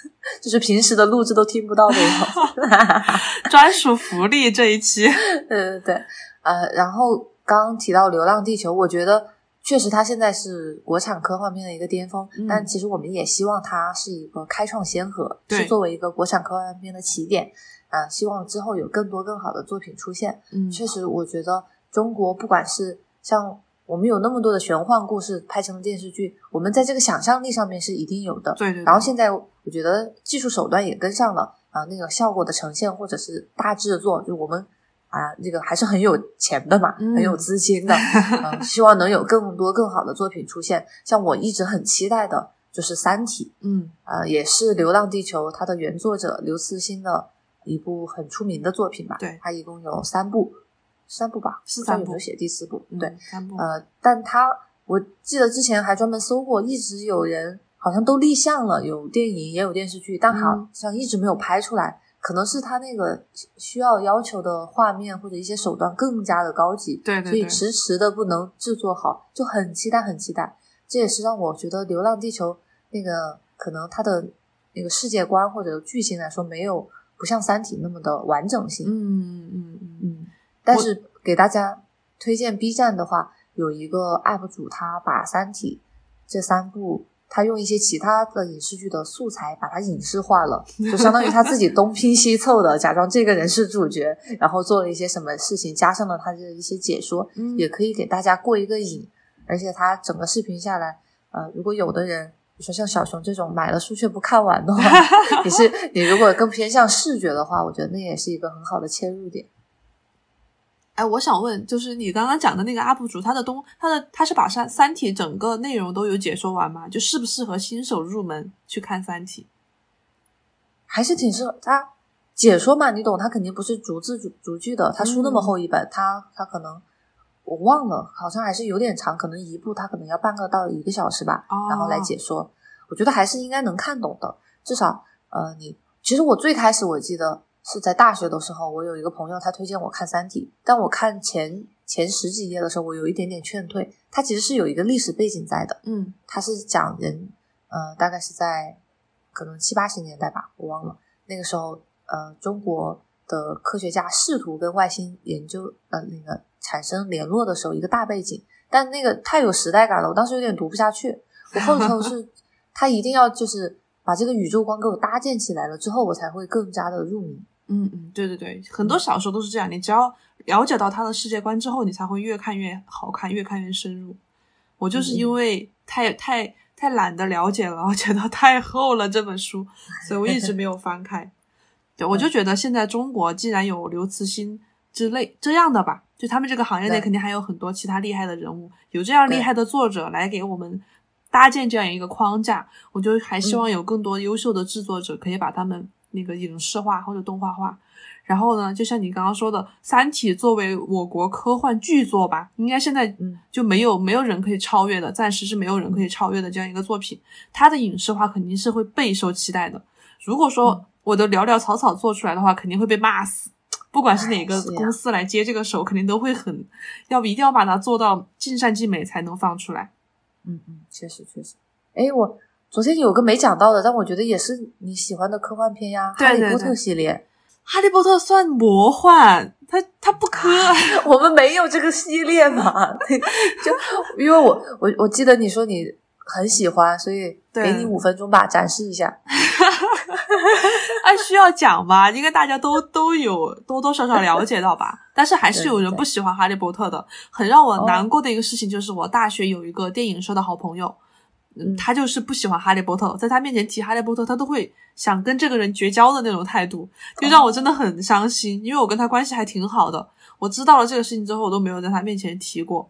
就是平时的录制都听不到那种。专属福利这一期，对 对对，呃，然后刚刚提到《流浪地球》，我觉得确实它现在是国产科幻片的一个巅峰，嗯但其实我们也希望它是一个开创先河，是作为一个国产科幻片的起点啊、希望之后有更多更好的作品出现。嗯确实，我觉得中国不管是像我们有那么多的玄幻故事拍成了电视剧，我们在这个想象力上面是一定有的。对对对然后现在我觉得技术手段也跟上了啊，那个效果的呈现或者是大制作，就我们啊这个还是很有钱的嘛，嗯很有资金的，嗯，希望能有更多更好的作品出现。像我一直很期待的就是《三体》，嗯呃，也是《流浪地球》它的原作者刘慈欣的一部很出名的作品吧。对它一共有三部，三部吧，四三部写第四部？嗯对，，三部呃，但他我记得之前还专门搜过，一直有人好像都立项了，有电影也有电视剧，但好嗯像一直没有拍出来。可能是他那个需要要求的画面或者一些手段更加的高级，所以对所以，迟迟的不能制作好，就很期待，很期待。这也是让我觉得《流浪地球》那个可能它的那个世界观或者剧情来说，没有不像《三体》那么的完整性。嗯嗯，嗯，但是给大家推荐 B 站的话，有一个 UP 主，他把《三体》这三部，他用一些其他的影视剧的素材把它影视化了，就相当于他自己东拼西凑的，假装这个人是主角，然后做了一些什么事情，加上了他的一些解说，嗯也可以给大家过一个瘾。而且他整个视频下来，呃，如果有的人。比如说像小熊这种买了书却不看完的话，你是你如果更偏向视觉的话，我觉得那也是一个很好的切入点。哎，我想问，就是你刚刚讲的那个 UP 主，他的东，他的他是把三《三体》整个内容都有解说完吗？就适不适合新手入门去看《三体》？还是挺适合他解说嘛，你懂，他肯定不是逐字逐逐句的，他书那么厚一本，他他可能我忘了，好像还是有点长，可能一部他可能要半个到一个小时吧，哦然后来解说，我觉得还是应该能看懂的，至少呃，你其实我最开始我记得是在大学的时候，我有一个朋友他推荐我看《三体》，但我看前前十几页的时候，我有一点点劝退，它其实是有一个历史背景在的，嗯它是讲人，呃，大概是在可能七八十年代吧，我忘了。那个时候，呃，中国的科学家试图跟外星研究呃那个产生联络的时候，一个大背景，但那个太有时代感了，我当时有点读不下去。我后头是 他一定要就是把这个宇宙观给我搭建起来了之后，我才会更加的入迷。嗯嗯，对对对，很多小说都是这样，你只要了解到他的世界观之后，你才会越看越好看，越看越深入。我就是因为太太太懒得了解了，我觉得太厚了这本书，所以我一直没有翻开。对，我就觉得现在中国既然有刘慈欣之类这样的吧，就他们这个行业内肯定还有很多其他厉害的人物，有这样厉害的作者来给我们搭建这样一个框架，我就还希望有更多优秀的制作者可以把他们那个影视化或者动画化。然后呢，就像你刚刚说的，《三体》作为我国科幻巨作吧，应该现在就没有没有人可以超越的，暂时是没有人可以超越的这样一个作品，它的影视化肯定是会备受期待的。如果说我的潦潦草草做出来的话，肯定会被骂死。不管是哪个公司来接这个手，肯定都会很，要不一定要把它做到尽善尽美才能放出来。嗯嗯，确实确实。哎，我昨天有个没讲到的，但我觉得也是你喜欢的科幻片呀，《哈利波特》系列。哈利波特算魔幻，它它不科，我们没有这个系列嘛？就因为我我我记得你说你很喜欢，所以给你五分钟吧，展示一下。哎，需要讲吧？应该大家都都有多多少少了解到吧？但是还是有人不喜欢哈利波特的。很让我难过的一个事情就是，我大学有一个电影社的好朋友。他就是不喜欢哈利波特，在他面前提哈利波特，他都会想跟这个人绝交的那种态度，就让我真的很伤心。因为我跟他关系还挺好的，我知道了这个事情之后，我都没有在他面前提过。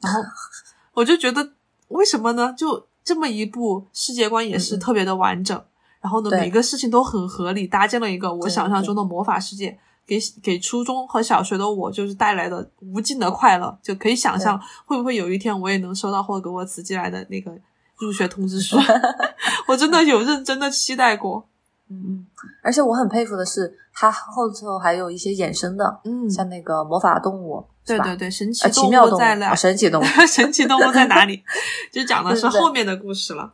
然后 我就觉得，为什么呢？就这么一部世界观也是特别的完整，然后呢，每个事情都很合理，搭建了一个我想象中的魔法世界，给给初中和小学的我就是带来的无尽的快乐。就可以想象，会不会有一天我也能收到霍格沃茨寄来的那个。入学通知书，我真的有认真的期待过。嗯，而且我很佩服的是，它后头还有一些衍生的，嗯，像那个魔法动物，对对对，神奇奇妙动物在哪？神奇动物，神奇动物在哪里？就讲的是后面的故事了。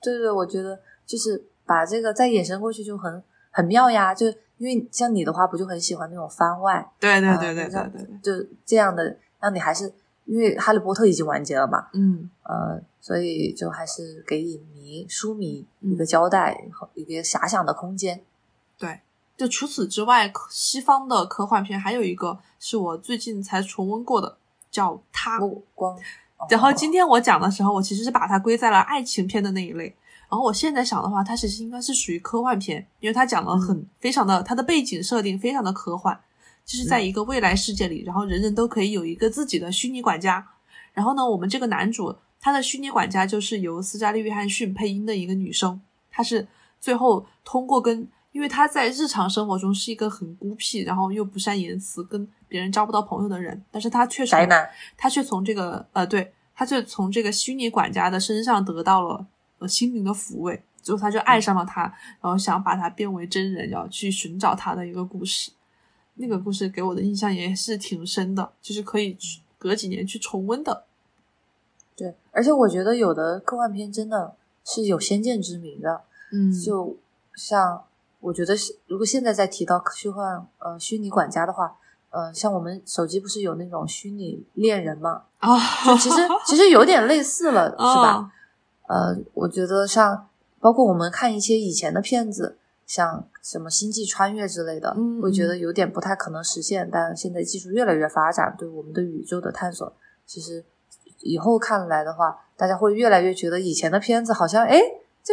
对对，我觉得就是把这个再衍生过去就很很妙呀。就因为像你的话，不就很喜欢那种番外？对对对对对对，就这样的，让你还是。因为《哈利波特》已经完结了嘛，嗯，呃，所以就还是给影迷、书迷一个交代，一个遐想的空间。对，就除此之外，西方的科幻片还有一个是我最近才重温过的，叫《他》。光。然后今天我讲的时候，我其实是把它归在了爱情片的那一类。然后我现在想的话，它其实应该是属于科幻片，因为它讲了很非常的，它的背景设定非常的科幻。就是在一个未来世界里，然后人人都可以有一个自己的虚拟管家。然后呢，我们这个男主他的虚拟管家就是由斯嘉丽·约翰逊配音的一个女生。她是最后通过跟，因为她在日常生活中是一个很孤僻，然后又不善言辞，跟别人交不到朋友的人。但是她却从她却从这个呃，对，她却从这个虚拟管家的身上得到了呃心灵的抚慰。最后她就爱上了他，然后想把他变为真人，要去寻找他的一个故事。那个故事给我的印象也是挺深的，就是可以隔几年去重温的。对，而且我觉得有的科幻片真的是有先见之明的。嗯，就像我觉得，如果现在再提到虚幻呃虚拟管家的话，呃，像我们手机不是有那种虚拟恋人嘛？啊，就其实其实有点类似了，是吧？呃，我觉得像包括我们看一些以前的片子。像什么星际穿越之类的，会觉得有点不太可能实现。但现在技术越来越发展，对我们的宇宙的探索，其实以后看来的话，大家会越来越觉得以前的片子好像，哎，这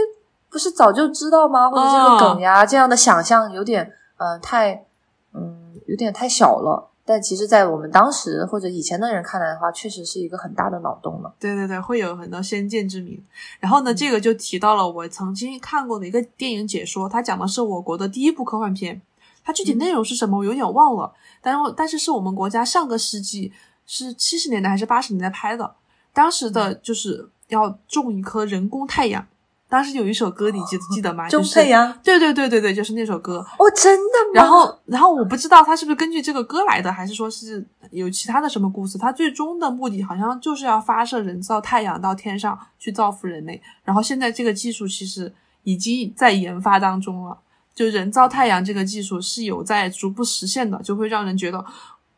不是早就知道吗？或者这个梗呀，这样的想象有点，嗯，太，嗯，有点太小了。但其实，在我们当时或者以前的人看来的话，确实是一个很大的脑洞了。对对对，会有很多先见之明。然后呢，这个就提到了我曾经看过的一个电影解说，它讲的是我国的第一部科幻片。它具体内容是什么，我有点忘了。但是但是是我们国家上个世纪是七十年代还是八十年代拍的，当时的就是要种一颗人工太阳。当时有一首歌，你记记得吗？就是对对对对对，就是那首歌。哦，真的吗？然后，然后我不知道他是不是根据这个歌来的，还是说是有其他的什么故事？他最终的目的好像就是要发射人造太阳到天上去造福人类。然后现在这个技术其实已经在研发当中了。就人造太阳这个技术是有在逐步实现的，就会让人觉得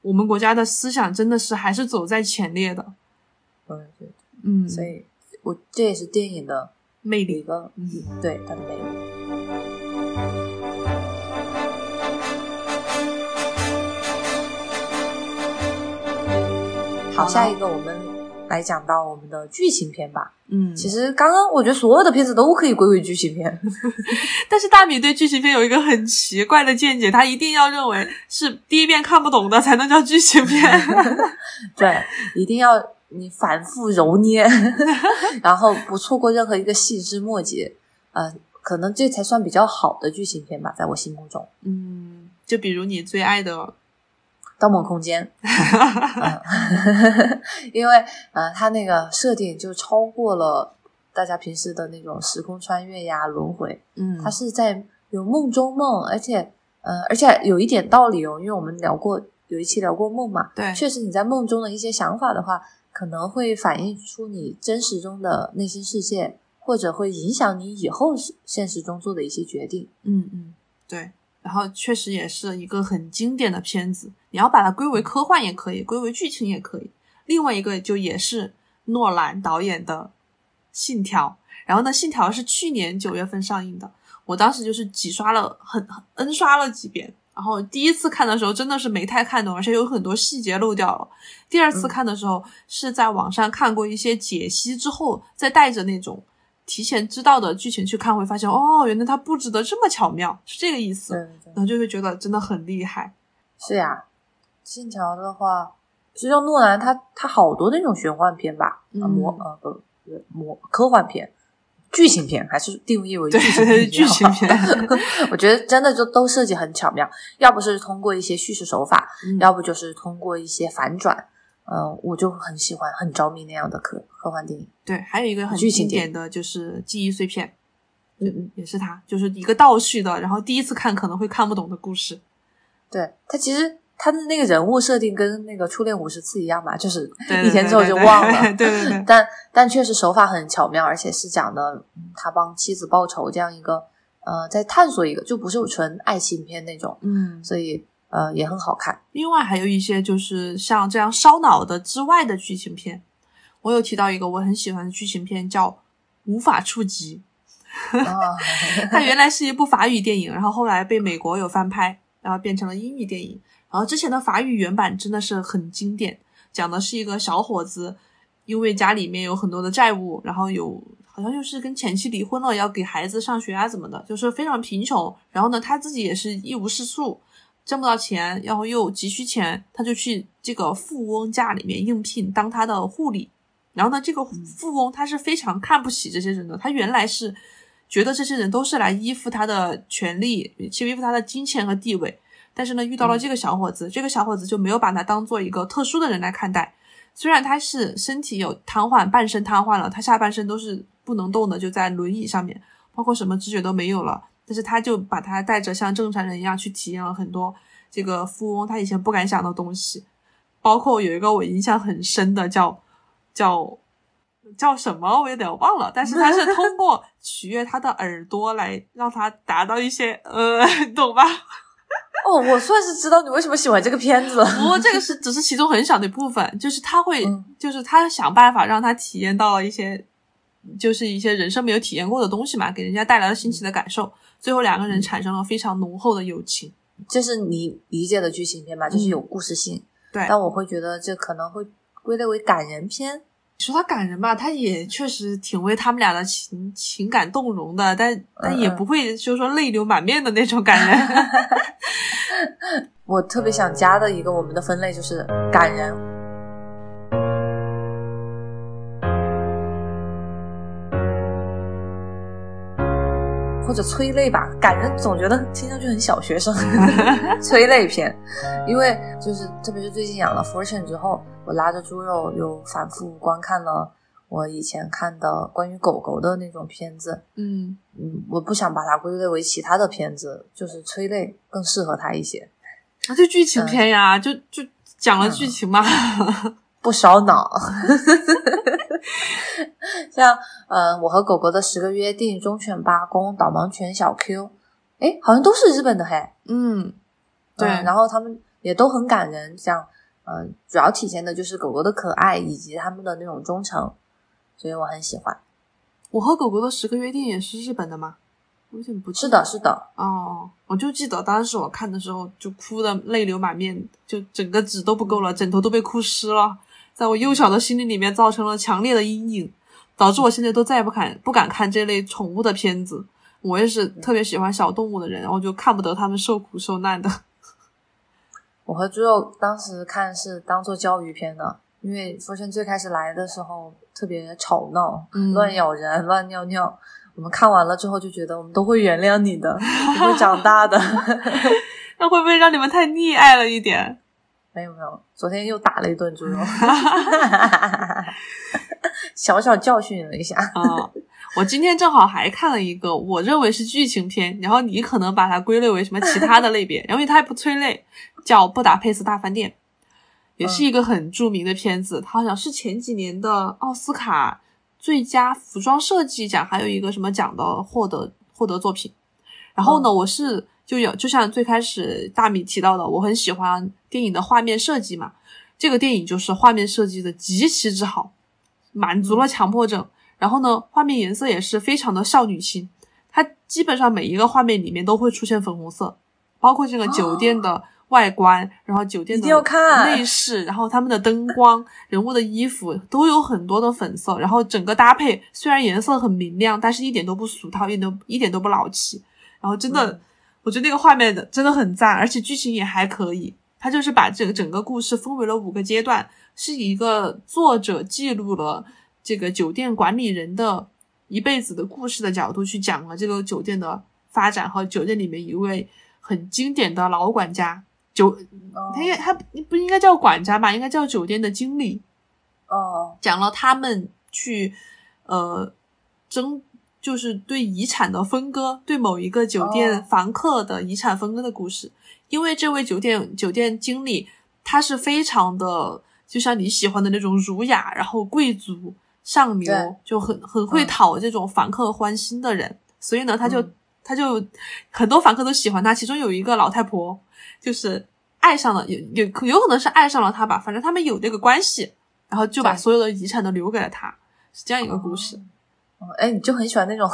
我们国家的思想真的是还是走在前列的。嗯，所以我这也是电影的魅力。个，嗯对它的魅力。好下一个我们来讲到我们的剧情片吧。嗯，其实刚刚我觉得所有的片子都可以归为剧情片。但是大米对剧情片有一个很奇怪的见解，他一定要认为是第一遍看不懂的才能叫剧情片。对，一定要你反复揉捏，然后不错过任何一个细枝末节。呃，可能这才算比较好的剧情片吧，在我心目中，嗯，就比如你最爱的，《盗梦空间》嗯，因为呃，它那个设定就超过了大家平时的那种时空穿越呀、轮回，嗯。它是在有梦中梦，而且呃，而且有一点道理哦，因为我们聊过有一期聊过梦嘛，对，确实你在梦中的一些想法的话，可能会反映出你真实中的内心世界，或者会影响你以后现实中做的一些决定。嗯嗯，对。然后确实也是一个很经典的片子，你要把它归为科幻也可以，归为剧情也可以。另外一个就也是诺兰导演的《信条》，然后呢，《信条》是去年九月份上映的，我当时就是几刷了很很 N 刷了几遍。然后第一次看的时候真的是没太看懂，而且有很多细节漏掉了。第二次嗯看的时候是在网上看过一些解析之后，再带着那种提前知道的剧情去看，会发现哦，原来他布置的这么巧妙，是这个意思。然后就会觉得真的很厉害。是呀，信条的话，实际上诺兰他他好多那种玄幻片吧，嗯呃魔呃不魔科幻片。剧情片还是定义为剧情片，剧情片。我觉得真的就都设计很巧妙，要不是通过一些叙事手法，嗯。要不就是通过一些反转，嗯、我就很喜欢、很着迷那样的科科幻电影。对，还有一个很经典的就是记忆碎片，嗯。嗯，也是他，就是一个倒叙的，然后第一次看可能会看不懂的故事。对他其实他的那个人物设定跟那个《初恋五十次》一样嘛，就是对一天之后就忘了。对对对，但但确实手法很巧妙，而且是讲的嗯他帮妻子报仇这样一个呃，在探索一个就不是纯爱情片那种，嗯。所以呃也很好看。另外还有一些就是像这样烧脑的之外的剧情片，我有提到一个我很喜欢的剧情片叫《无法触及》。啊，它原来是一部法语电影，然后后来被美国有翻拍，然后变成了英语电影。然后之前的法语原版真的是很经典，讲的是一个小伙子，因为家里面有很多的债务，然后有好像就是跟前妻离婚了，要给孩子上学啊怎么的，就是非常贫穷。然后呢，他自己也是一无是处，挣不到钱，然后又急需钱，他就去这个富翁家里面应聘当他的护理。然后呢，这个富翁他是非常看不起这些人的，他原来是觉得这些人都是来依附他的权利，去依附他的金钱和地位。但是呢，遇到了这个小伙子，这个小伙子就没有把他当做一个特殊的人来看待。虽然他是身体有瘫痪，半身瘫痪了，他下半身都是不能动的，就在轮椅上面，包括什么知觉都没有了。但是他就把他带着像正常人一样去体验了很多这个富翁他以前不敢想的东西，包括有一个我印象很深的叫叫叫什么我有点忘了，但是他是通过取悦他的耳朵来让他达到一些呃，你 懂吧？哦，我算是知道你为什么喜欢这个片子了。不过这个是只是其中很小的一部分，就是他会，嗯就是他想办法让他体验到了一些，就是一些人生没有体验过的东西嘛，给人家带来了新奇的感受。最后两个人产生了非常浓厚的友情。这是你理解的剧情片吧？就是有故事性，对，但我会觉得这可能会归类为感人片。你说他感人吧，他也确实挺为他们俩的情情感动容的，但但也不会就是说泪流满面的那种感人。我特别想加的一个我们的分类就是感人。或者催泪吧，感人总觉得听上去很小学生，催泪片。因为就是特别是最近养了 Fortune 之后，我拉着猪肉又反复观看了我以前看的关于狗狗的那种片子。嗯，嗯，我不想把它归类为其他的片子，就是催泪更适合它一些，啊，就剧情片呀，就就讲了剧情嘛。不烧脑。像呃，我和狗狗的十个约定、忠犬八公、导盲犬小 Q，哎，好像都是日本的嘿。嗯，对，嗯然后他们也都很感人，像嗯、主要体现的就是狗狗的可爱以及他们的那种忠诚，所以我很喜欢。我和狗狗的十个约定也是日本的吗？我有点不记是的，是的，哦，我就记得当时我看的时候就哭的泪流满面，就整个纸都不够了，枕头都被哭湿了，在我幼小的心灵里面造成了强烈的阴影，导致我现在都再也不敢不敢看这类宠物的片子。我也是特别喜欢小动物的人，然后就看不得他们受苦受难的。我和猪肉当时看是当做教育片的，因为福生最开始来的时候特别吵闹，嗯乱咬人、乱尿尿。我们看完了之后就觉得我们都会原谅你的，你会长大的。那会不会让你们太溺爱了一点？没有没有，昨天又打了一顿猪肉，小小教训了一下。啊、我今天正好还看了一个我认为是剧情片，然后你可能把它归类为什么其他的类别，然后因为它也不催泪，叫《布达佩斯大饭店》，也是一个很著名的片子，它好像是前几年的奥斯卡最佳服装设计奖，还有一个什么奖的获得获得作品。然后呢，我是就有就像最开始大米提到的，我很喜欢电影的画面设计嘛，这个电影就是画面设计的极其之好，满足了强迫症。然后呢，画面颜色也是非常的少女心，它基本上每一个画面里面都会出现粉红色，包括这个酒店的外观，然后酒店的看内饰，然后他们的灯光、人物的衣服都有很多的粉色，然后整个搭配虽然颜色很明亮，但是一点都不俗套，一点都一点都不老气。然后真的，嗯我觉得那个画面的真的很赞，而且剧情也还可以。他就是把这个整个故事分为了五个阶段，是一个作者记录了这个酒店管理人的一辈子的故事的角度去讲了这个酒店的发展和酒店里面一位很经典的老管家。酒，哦他应该他不应该叫管家吧？应该叫酒店的经理。哦，讲了他们去呃争，就是对遗产的分割，对某一个酒店哦房客的遗产分割的故事。因为这位酒店酒店经理他是非常的，就像你喜欢的那种儒雅，然后贵族上流，就很很会嗯讨这种房客欢心的人。所以呢，他就、嗯他就很多房客都喜欢他，其中有一个老太婆就是爱上了，有有有可能是爱上了他吧，反正他们有这个关系，然后就把所有的遗产都留给了他，是这样一个故事。哦哎，你就很喜欢那种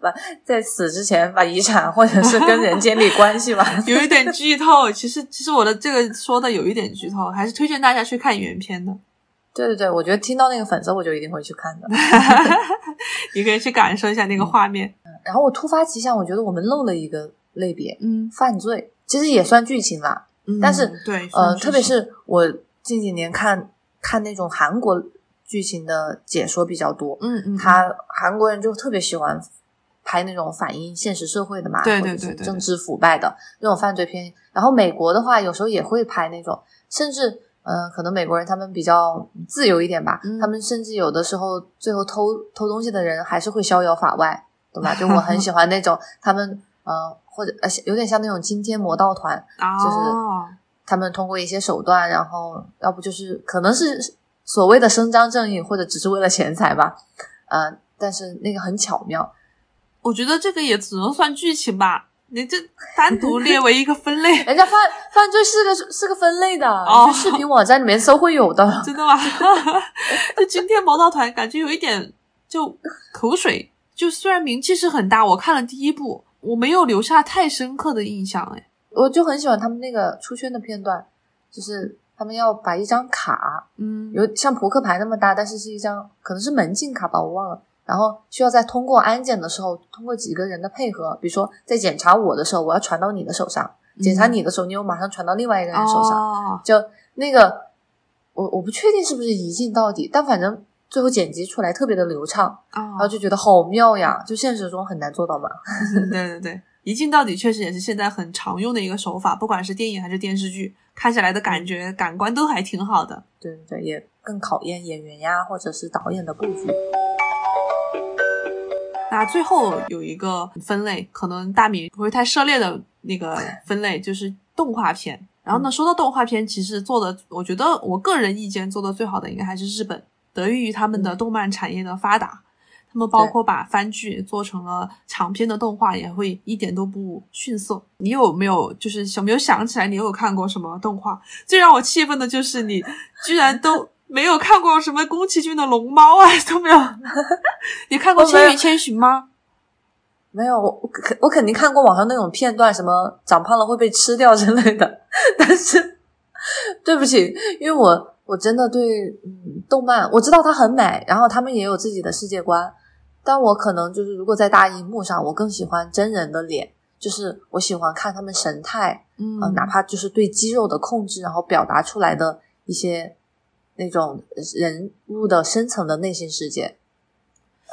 把在死之前把遗产或者是跟人建立关系吧？有一点剧透，其实其实我的这个说的有一点剧透，还是推荐大家去看原片的，对对对，我觉得听到那个粉色我就一定会去看的。你可以去感受一下那个画面。然后我突发奇想，我觉得我们漏了一个类别，嗯犯罪，其实也算剧情啦。嗯，但是对，呃，特别是我近几年看看那种韩国剧情的解说比较多，嗯嗯，他韩国人就特别喜欢拍那种反映现实社会的嘛，对对对对政治腐败的那种犯罪片。然后美国的话，有时候也会拍那种，甚至嗯、呃可能美国人他们比较自由一点吧，嗯他们甚至有的时候最后偷偷东西的人还是会逍遥法外，对吧？就我很喜欢那种 他们呃或者呃有点像那种惊天魔盗团，哦，他们通过一些手段，然后要不就是可能是所谓的伸张正义，或者只是为了钱财吧，呃，但是那个很巧妙，我觉得这个也只能算剧情吧，你这单独列为一个分类，人家犯犯罪是个是个分类的，哦你去视频网站里面搜会有的。真的吗？就今天毛道团感觉有一点就口水，就虽然名气是很大，我看了第一部，我没有留下太深刻的印象，哎，我就很喜欢他们那个出圈的片段，就是他们要把一张卡，嗯，有像扑克牌那么大，但是是一张可能是门禁卡吧，我忘了。然后需要在通过安检的时候，通过几个人的配合，比如说在检查我的时候，我要传到你的手上；检查你的时候，你又马上传到另外一个人手上。哦，就那个，我我不确定是不是一镜到底，但反正最后剪辑出来特别的流畅，然后哦，就觉得好妙呀！就现实中很难做到嘛。对对对，一镜到底确实也是现在很常用的一个手法，不管是电影还是电视剧，看下来的感觉感官都还挺好的。对对对，也更考验演员呀，或者是导演的布局。那最后有一个分类，可能大米不会太涉猎的那个 分类，就是动画片。然后呢，说到动画片，其实做的，我觉得我个人意见做的最好的应该还是日本，得益于他们的动漫产业的发达，他们包括把番剧做成了长篇的动画，也会一点都不逊色。你有没有就是有没有想起来你有看过什么动画？最让我气愤的就是你居然都 没有看过什么宫崎骏的龙猫啊都没有。你看过《千与千寻》吗？没有，我肯我肯定看过网上那种片段，什么长胖了会被吃掉之类的。但是对不起，因为我我真的对嗯动漫我知道它很美，然后他们也有自己的世界观，但我可能就是如果在大荧幕上，我更喜欢真人的脸，就是我喜欢看他们神态，嗯，哪怕就是对肌肉的控制，然后表达出来的一些那种人物的深层的内心世界。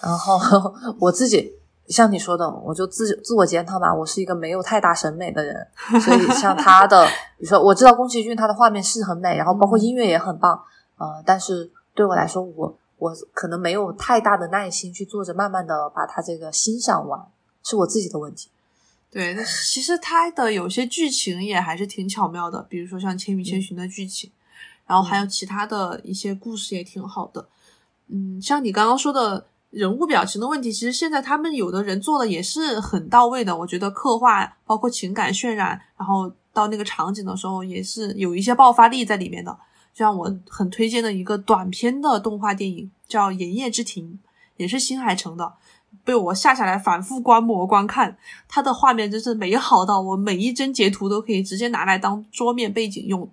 然后 我自己。像你说的，我就自自我检讨吧。我是一个没有太大审美的人，所以像他的，比如说我知道宫崎骏他的画面是很美，然后包括音乐也很棒，呃，但是对我来说，我我可能没有太大的耐心去坐着慢慢的把它这个欣赏完，是我自己的问题。对，其实它的有些剧情也还是挺巧妙的，比如说像《千与千寻》的剧情，然后还有其他的一些故事也挺好的。嗯，像你刚刚说的。人物表情的问题，其实现在他们有的人做的也是很到位的。我觉得刻画包括情感渲染，然后到那个场景的时候，也是有一些爆发力在里面的。就像我很推荐的一个短片的动画电影，叫《炎夜之庭》，也是新海诚的，被我下下来反复观摩观看。它的画面真是美好到我每一帧截图都可以直接拿来当桌面背景用，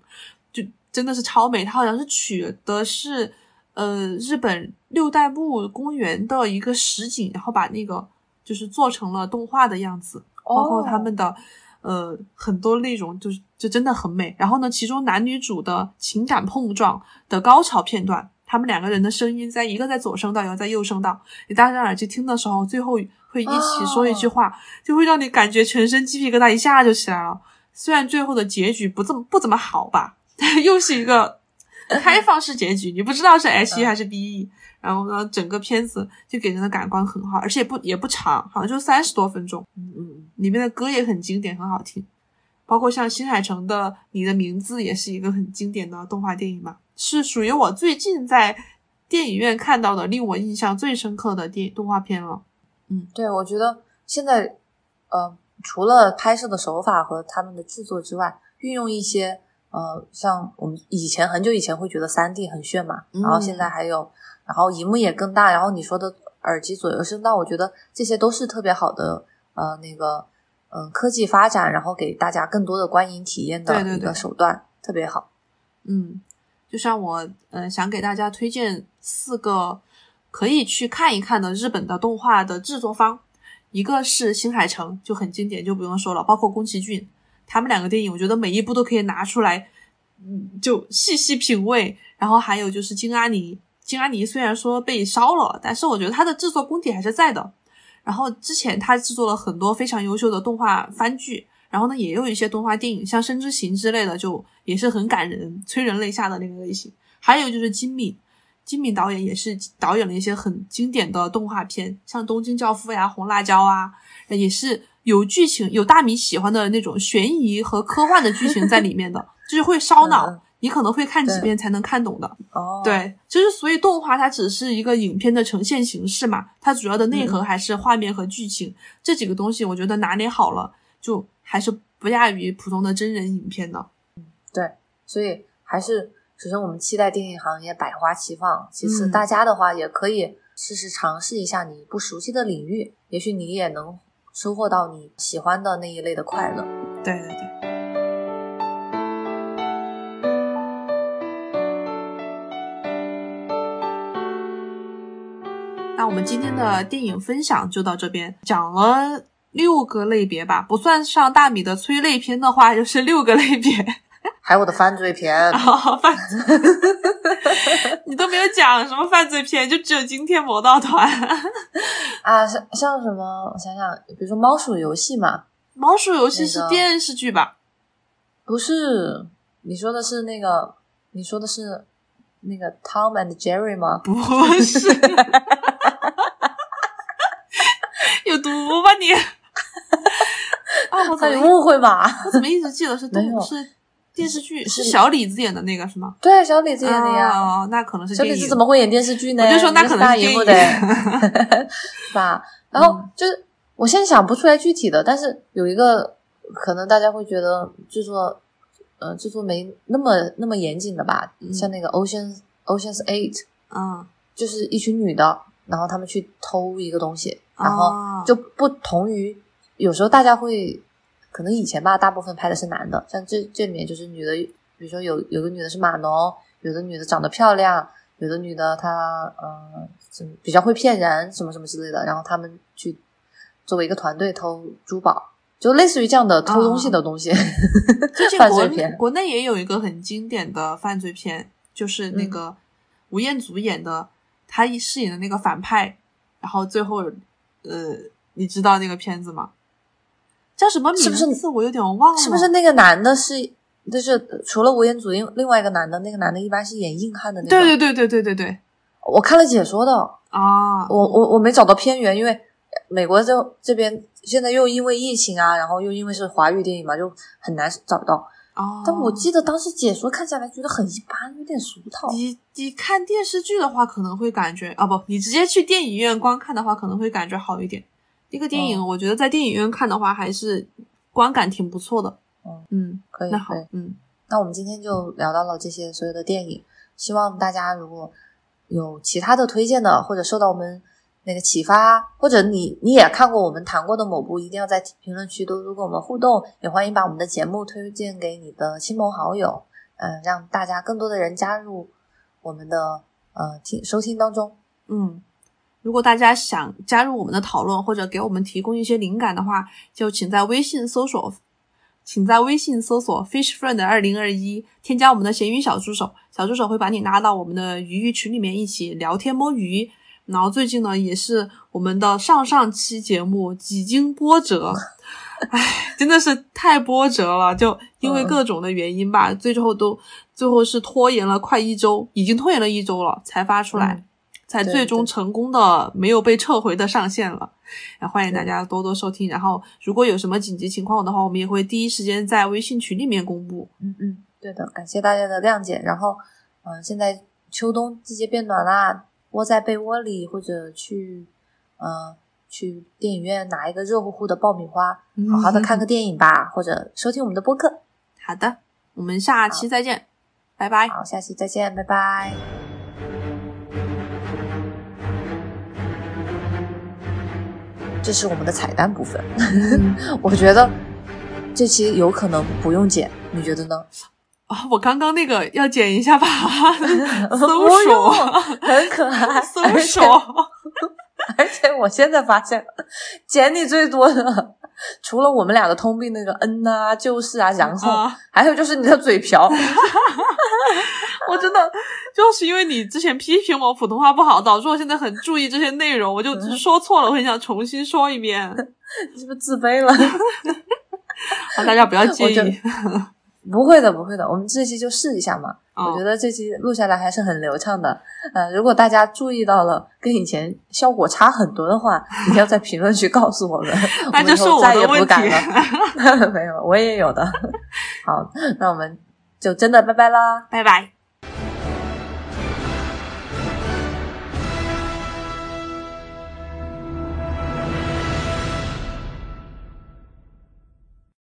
就真的是超美。它好像是取的是。呃，日本六代目公园的一个实景，然后把那个就是做成了动画的样子，包括他们的呃很多内容，就是就真的很美。然后呢，其中男女主的情感碰撞的高潮片段，他们两个人的声音在一个在左声道，一个在右声道，你戴上耳机听的时候，最后会一起说一句话，就会让你感觉全身鸡皮疙瘩一下就起来了。虽然最后的结局不这么不怎么好吧，又是一个。开放式结局，你不知道是 H E 还是 B E，然后呢，整个片子就给人的感官很好，而且也不也不长，好像就三十多分钟。嗯嗯，里面的歌也很经典，很好听。包括像新海诚的《你的名字》也是一个很经典的动画电影嘛，是属于我最近在电影院看到的令我印象最深刻的电动画片了。嗯，对，我觉得现在呃，除了拍摄的手法和他们的制作之外，运用一些。呃，像我们以前很久以前会觉得三 D 很炫嘛，然后现在还有，然后荧幕也更大，然后你说的耳机左右声道，我觉得这些都是特别好的呃那个嗯科技发展，然后给大家更多的观影体验的一个手段，特别好。嗯，就像我嗯想给大家推荐四个可以去看一看的日本的动画的制作方，一个是新海诚，就很经典，就不用说了，包括宫崎骏。他们两个电影，我觉得每一部都可以拿出来，嗯，就细细品味。然后还有就是金阿尼，金阿尼虽然说被烧了，但是我觉得他的制作功底还是在的。然后之前他制作了很多非常优秀的动画番剧，然后呢也有一些动画电影，像《生之行》之类的，就也是很感人、催人泪下的那个类型。还有就是金敏，金敏导演也是导演了一些很经典的动画片，像《东京教父》呀、《红辣椒》啊，也是。有剧情，有大米喜欢的那种悬疑和科幻的剧情在里面的，就是会烧脑，你可能会看几遍才能看懂的。哦，对，就是所以动画它只是一个影片的呈现形式嘛，它主要的内核还是画面和剧情这几个东西，我觉得拿捏好了，就还是不亚于普通的真人影片的。嗯，对，所以还是首先我们期待电影行业百花齐放，其次大家的话也可以试试尝试一下你不熟悉的领域，也许你也能。收获到你喜欢的那一类的快乐。对对对。那我们今天的电影分享就到这边，讲了六个类别吧，不算上大米的催泪片的话，就是六个类别。还有我的犯罪片，犯罪，你都没有讲什么犯罪片，就只有惊天魔盗团啊，像像什么？我想想，比如说猫鼠游戏嘛，猫鼠游戏是电视剧吧？不是，你说的是那个，你说的是那个 Tom and Jerry 吗？不是，有毒吧你？啊，我怎么误会吧？我怎么一直记得是动是？电视剧是是小李子演的那个是吗？对，小李子演的呀。哦，那可能是小李子怎么会演电视剧呢？我就说那可能是大荧幕的，电是吧？然后就是我现在想不出来具体的，但是有一个可能大家会觉得制作，呃，制作没那么那么严谨的吧？嗯像那个 Ocean Ocean's Eight，嗯就是一群女的，然后她们去偷一个东西，然哦后就不同于有时候大家会可能以前吧，大部分拍的是男的，像这这里面就是女的，比如说有有个女的是码农，有的女的长得漂亮，有的女的她呃比较会骗人，什么什么之类的，然后他们去作为一个团队偷珠宝，就类似于这样的偷东西的东西，最近犯国。国内也有一个很经典的犯罪片，就是那个吴彦祖演的，他饰演的那个反派，然后最后呃，你知道那个片子吗？叫什么名是不是字？我有点忘了，是不是那个男的是就是除了吴彦祖，另另外一个男的，那个男的一般是演硬汉的那种。对对对对对对对我看了解说的，啊！我我我没找到片源，因为美国这这边现在又因为疫情啊，然后又因为是华语电影嘛，就很难找到。哦，但我记得当时解说看下来觉得很一般，有点俗套。你你看电视剧的话，可能会感觉啊不，你直接去电影院观看的话，可能会感觉好一点。那个电影，哦我觉得在电影院看的话，还是观感挺不错的。嗯嗯，可以，那好嗯那我们今天就聊到了这些所有的电影，希望大家如果有其他的推荐的，或者受到我们那个启发，或者你你也看过我们谈过的某部，一定要在评论区多多跟我们互动，也欢迎把我们的节目推荐给你的亲朋好友，嗯、让大家更多的人加入我们的呃听收听当中。嗯。如果大家想加入我们的讨论，或者给我们提供一些灵感的话，就请在微信搜索，请在微信搜索 Fish Friend 二零二一，添加我们的闲鱼小助手，小助手会把你拉到我们的鱼鱼群里面一起聊天摸鱼。然后最近呢，也是我们的上上期节目几经波折，唉，真的是太波折了，就因为各种的原因吧，最后都最后是拖延了快一周，已经拖延了一周了才发出来。嗯才最终成功的没有被撤回的上线了，然后欢迎大家多多收听。然后如果有什么紧急情况的话，我们也会第一时间在微信群里面公布。嗯嗯，对的，感谢大家的谅解。然后，嗯、现在秋冬季节变暖啦，窝在被窝里或者去，呃，去电影院拿一个热乎乎的爆米花，好好的看个电影吧，或者收听我们的播客。好的，我们下期再见，拜拜。好，下期再见，拜拜。这是我们的彩蛋部分，我觉得这期有可能不用剪，你觉得呢？啊，我刚刚那个要剪一下吧，搜不用索，很可爱，搜而且索。而且我现在发现，剪你最多的，除了我们俩的通病那个嗯啊、就是啊、然后，啊还有就是你的嘴瓢。我真的就是因为你之前批评我普通话不好，导致我现在很注意这些内容，我就说错了，我很想重新说一遍。你是不是自卑了？好，大家不要介意。不会的，不会的，我们这期就试一下嘛。哦我觉得这期录下来还是很流畅的。呃，如果大家注意到了跟以前效果差很多的话，一定要在评论区告诉我们，我们以后再也不。敢了。没有，我也有的。好，那我们就真的拜拜啦。拜拜。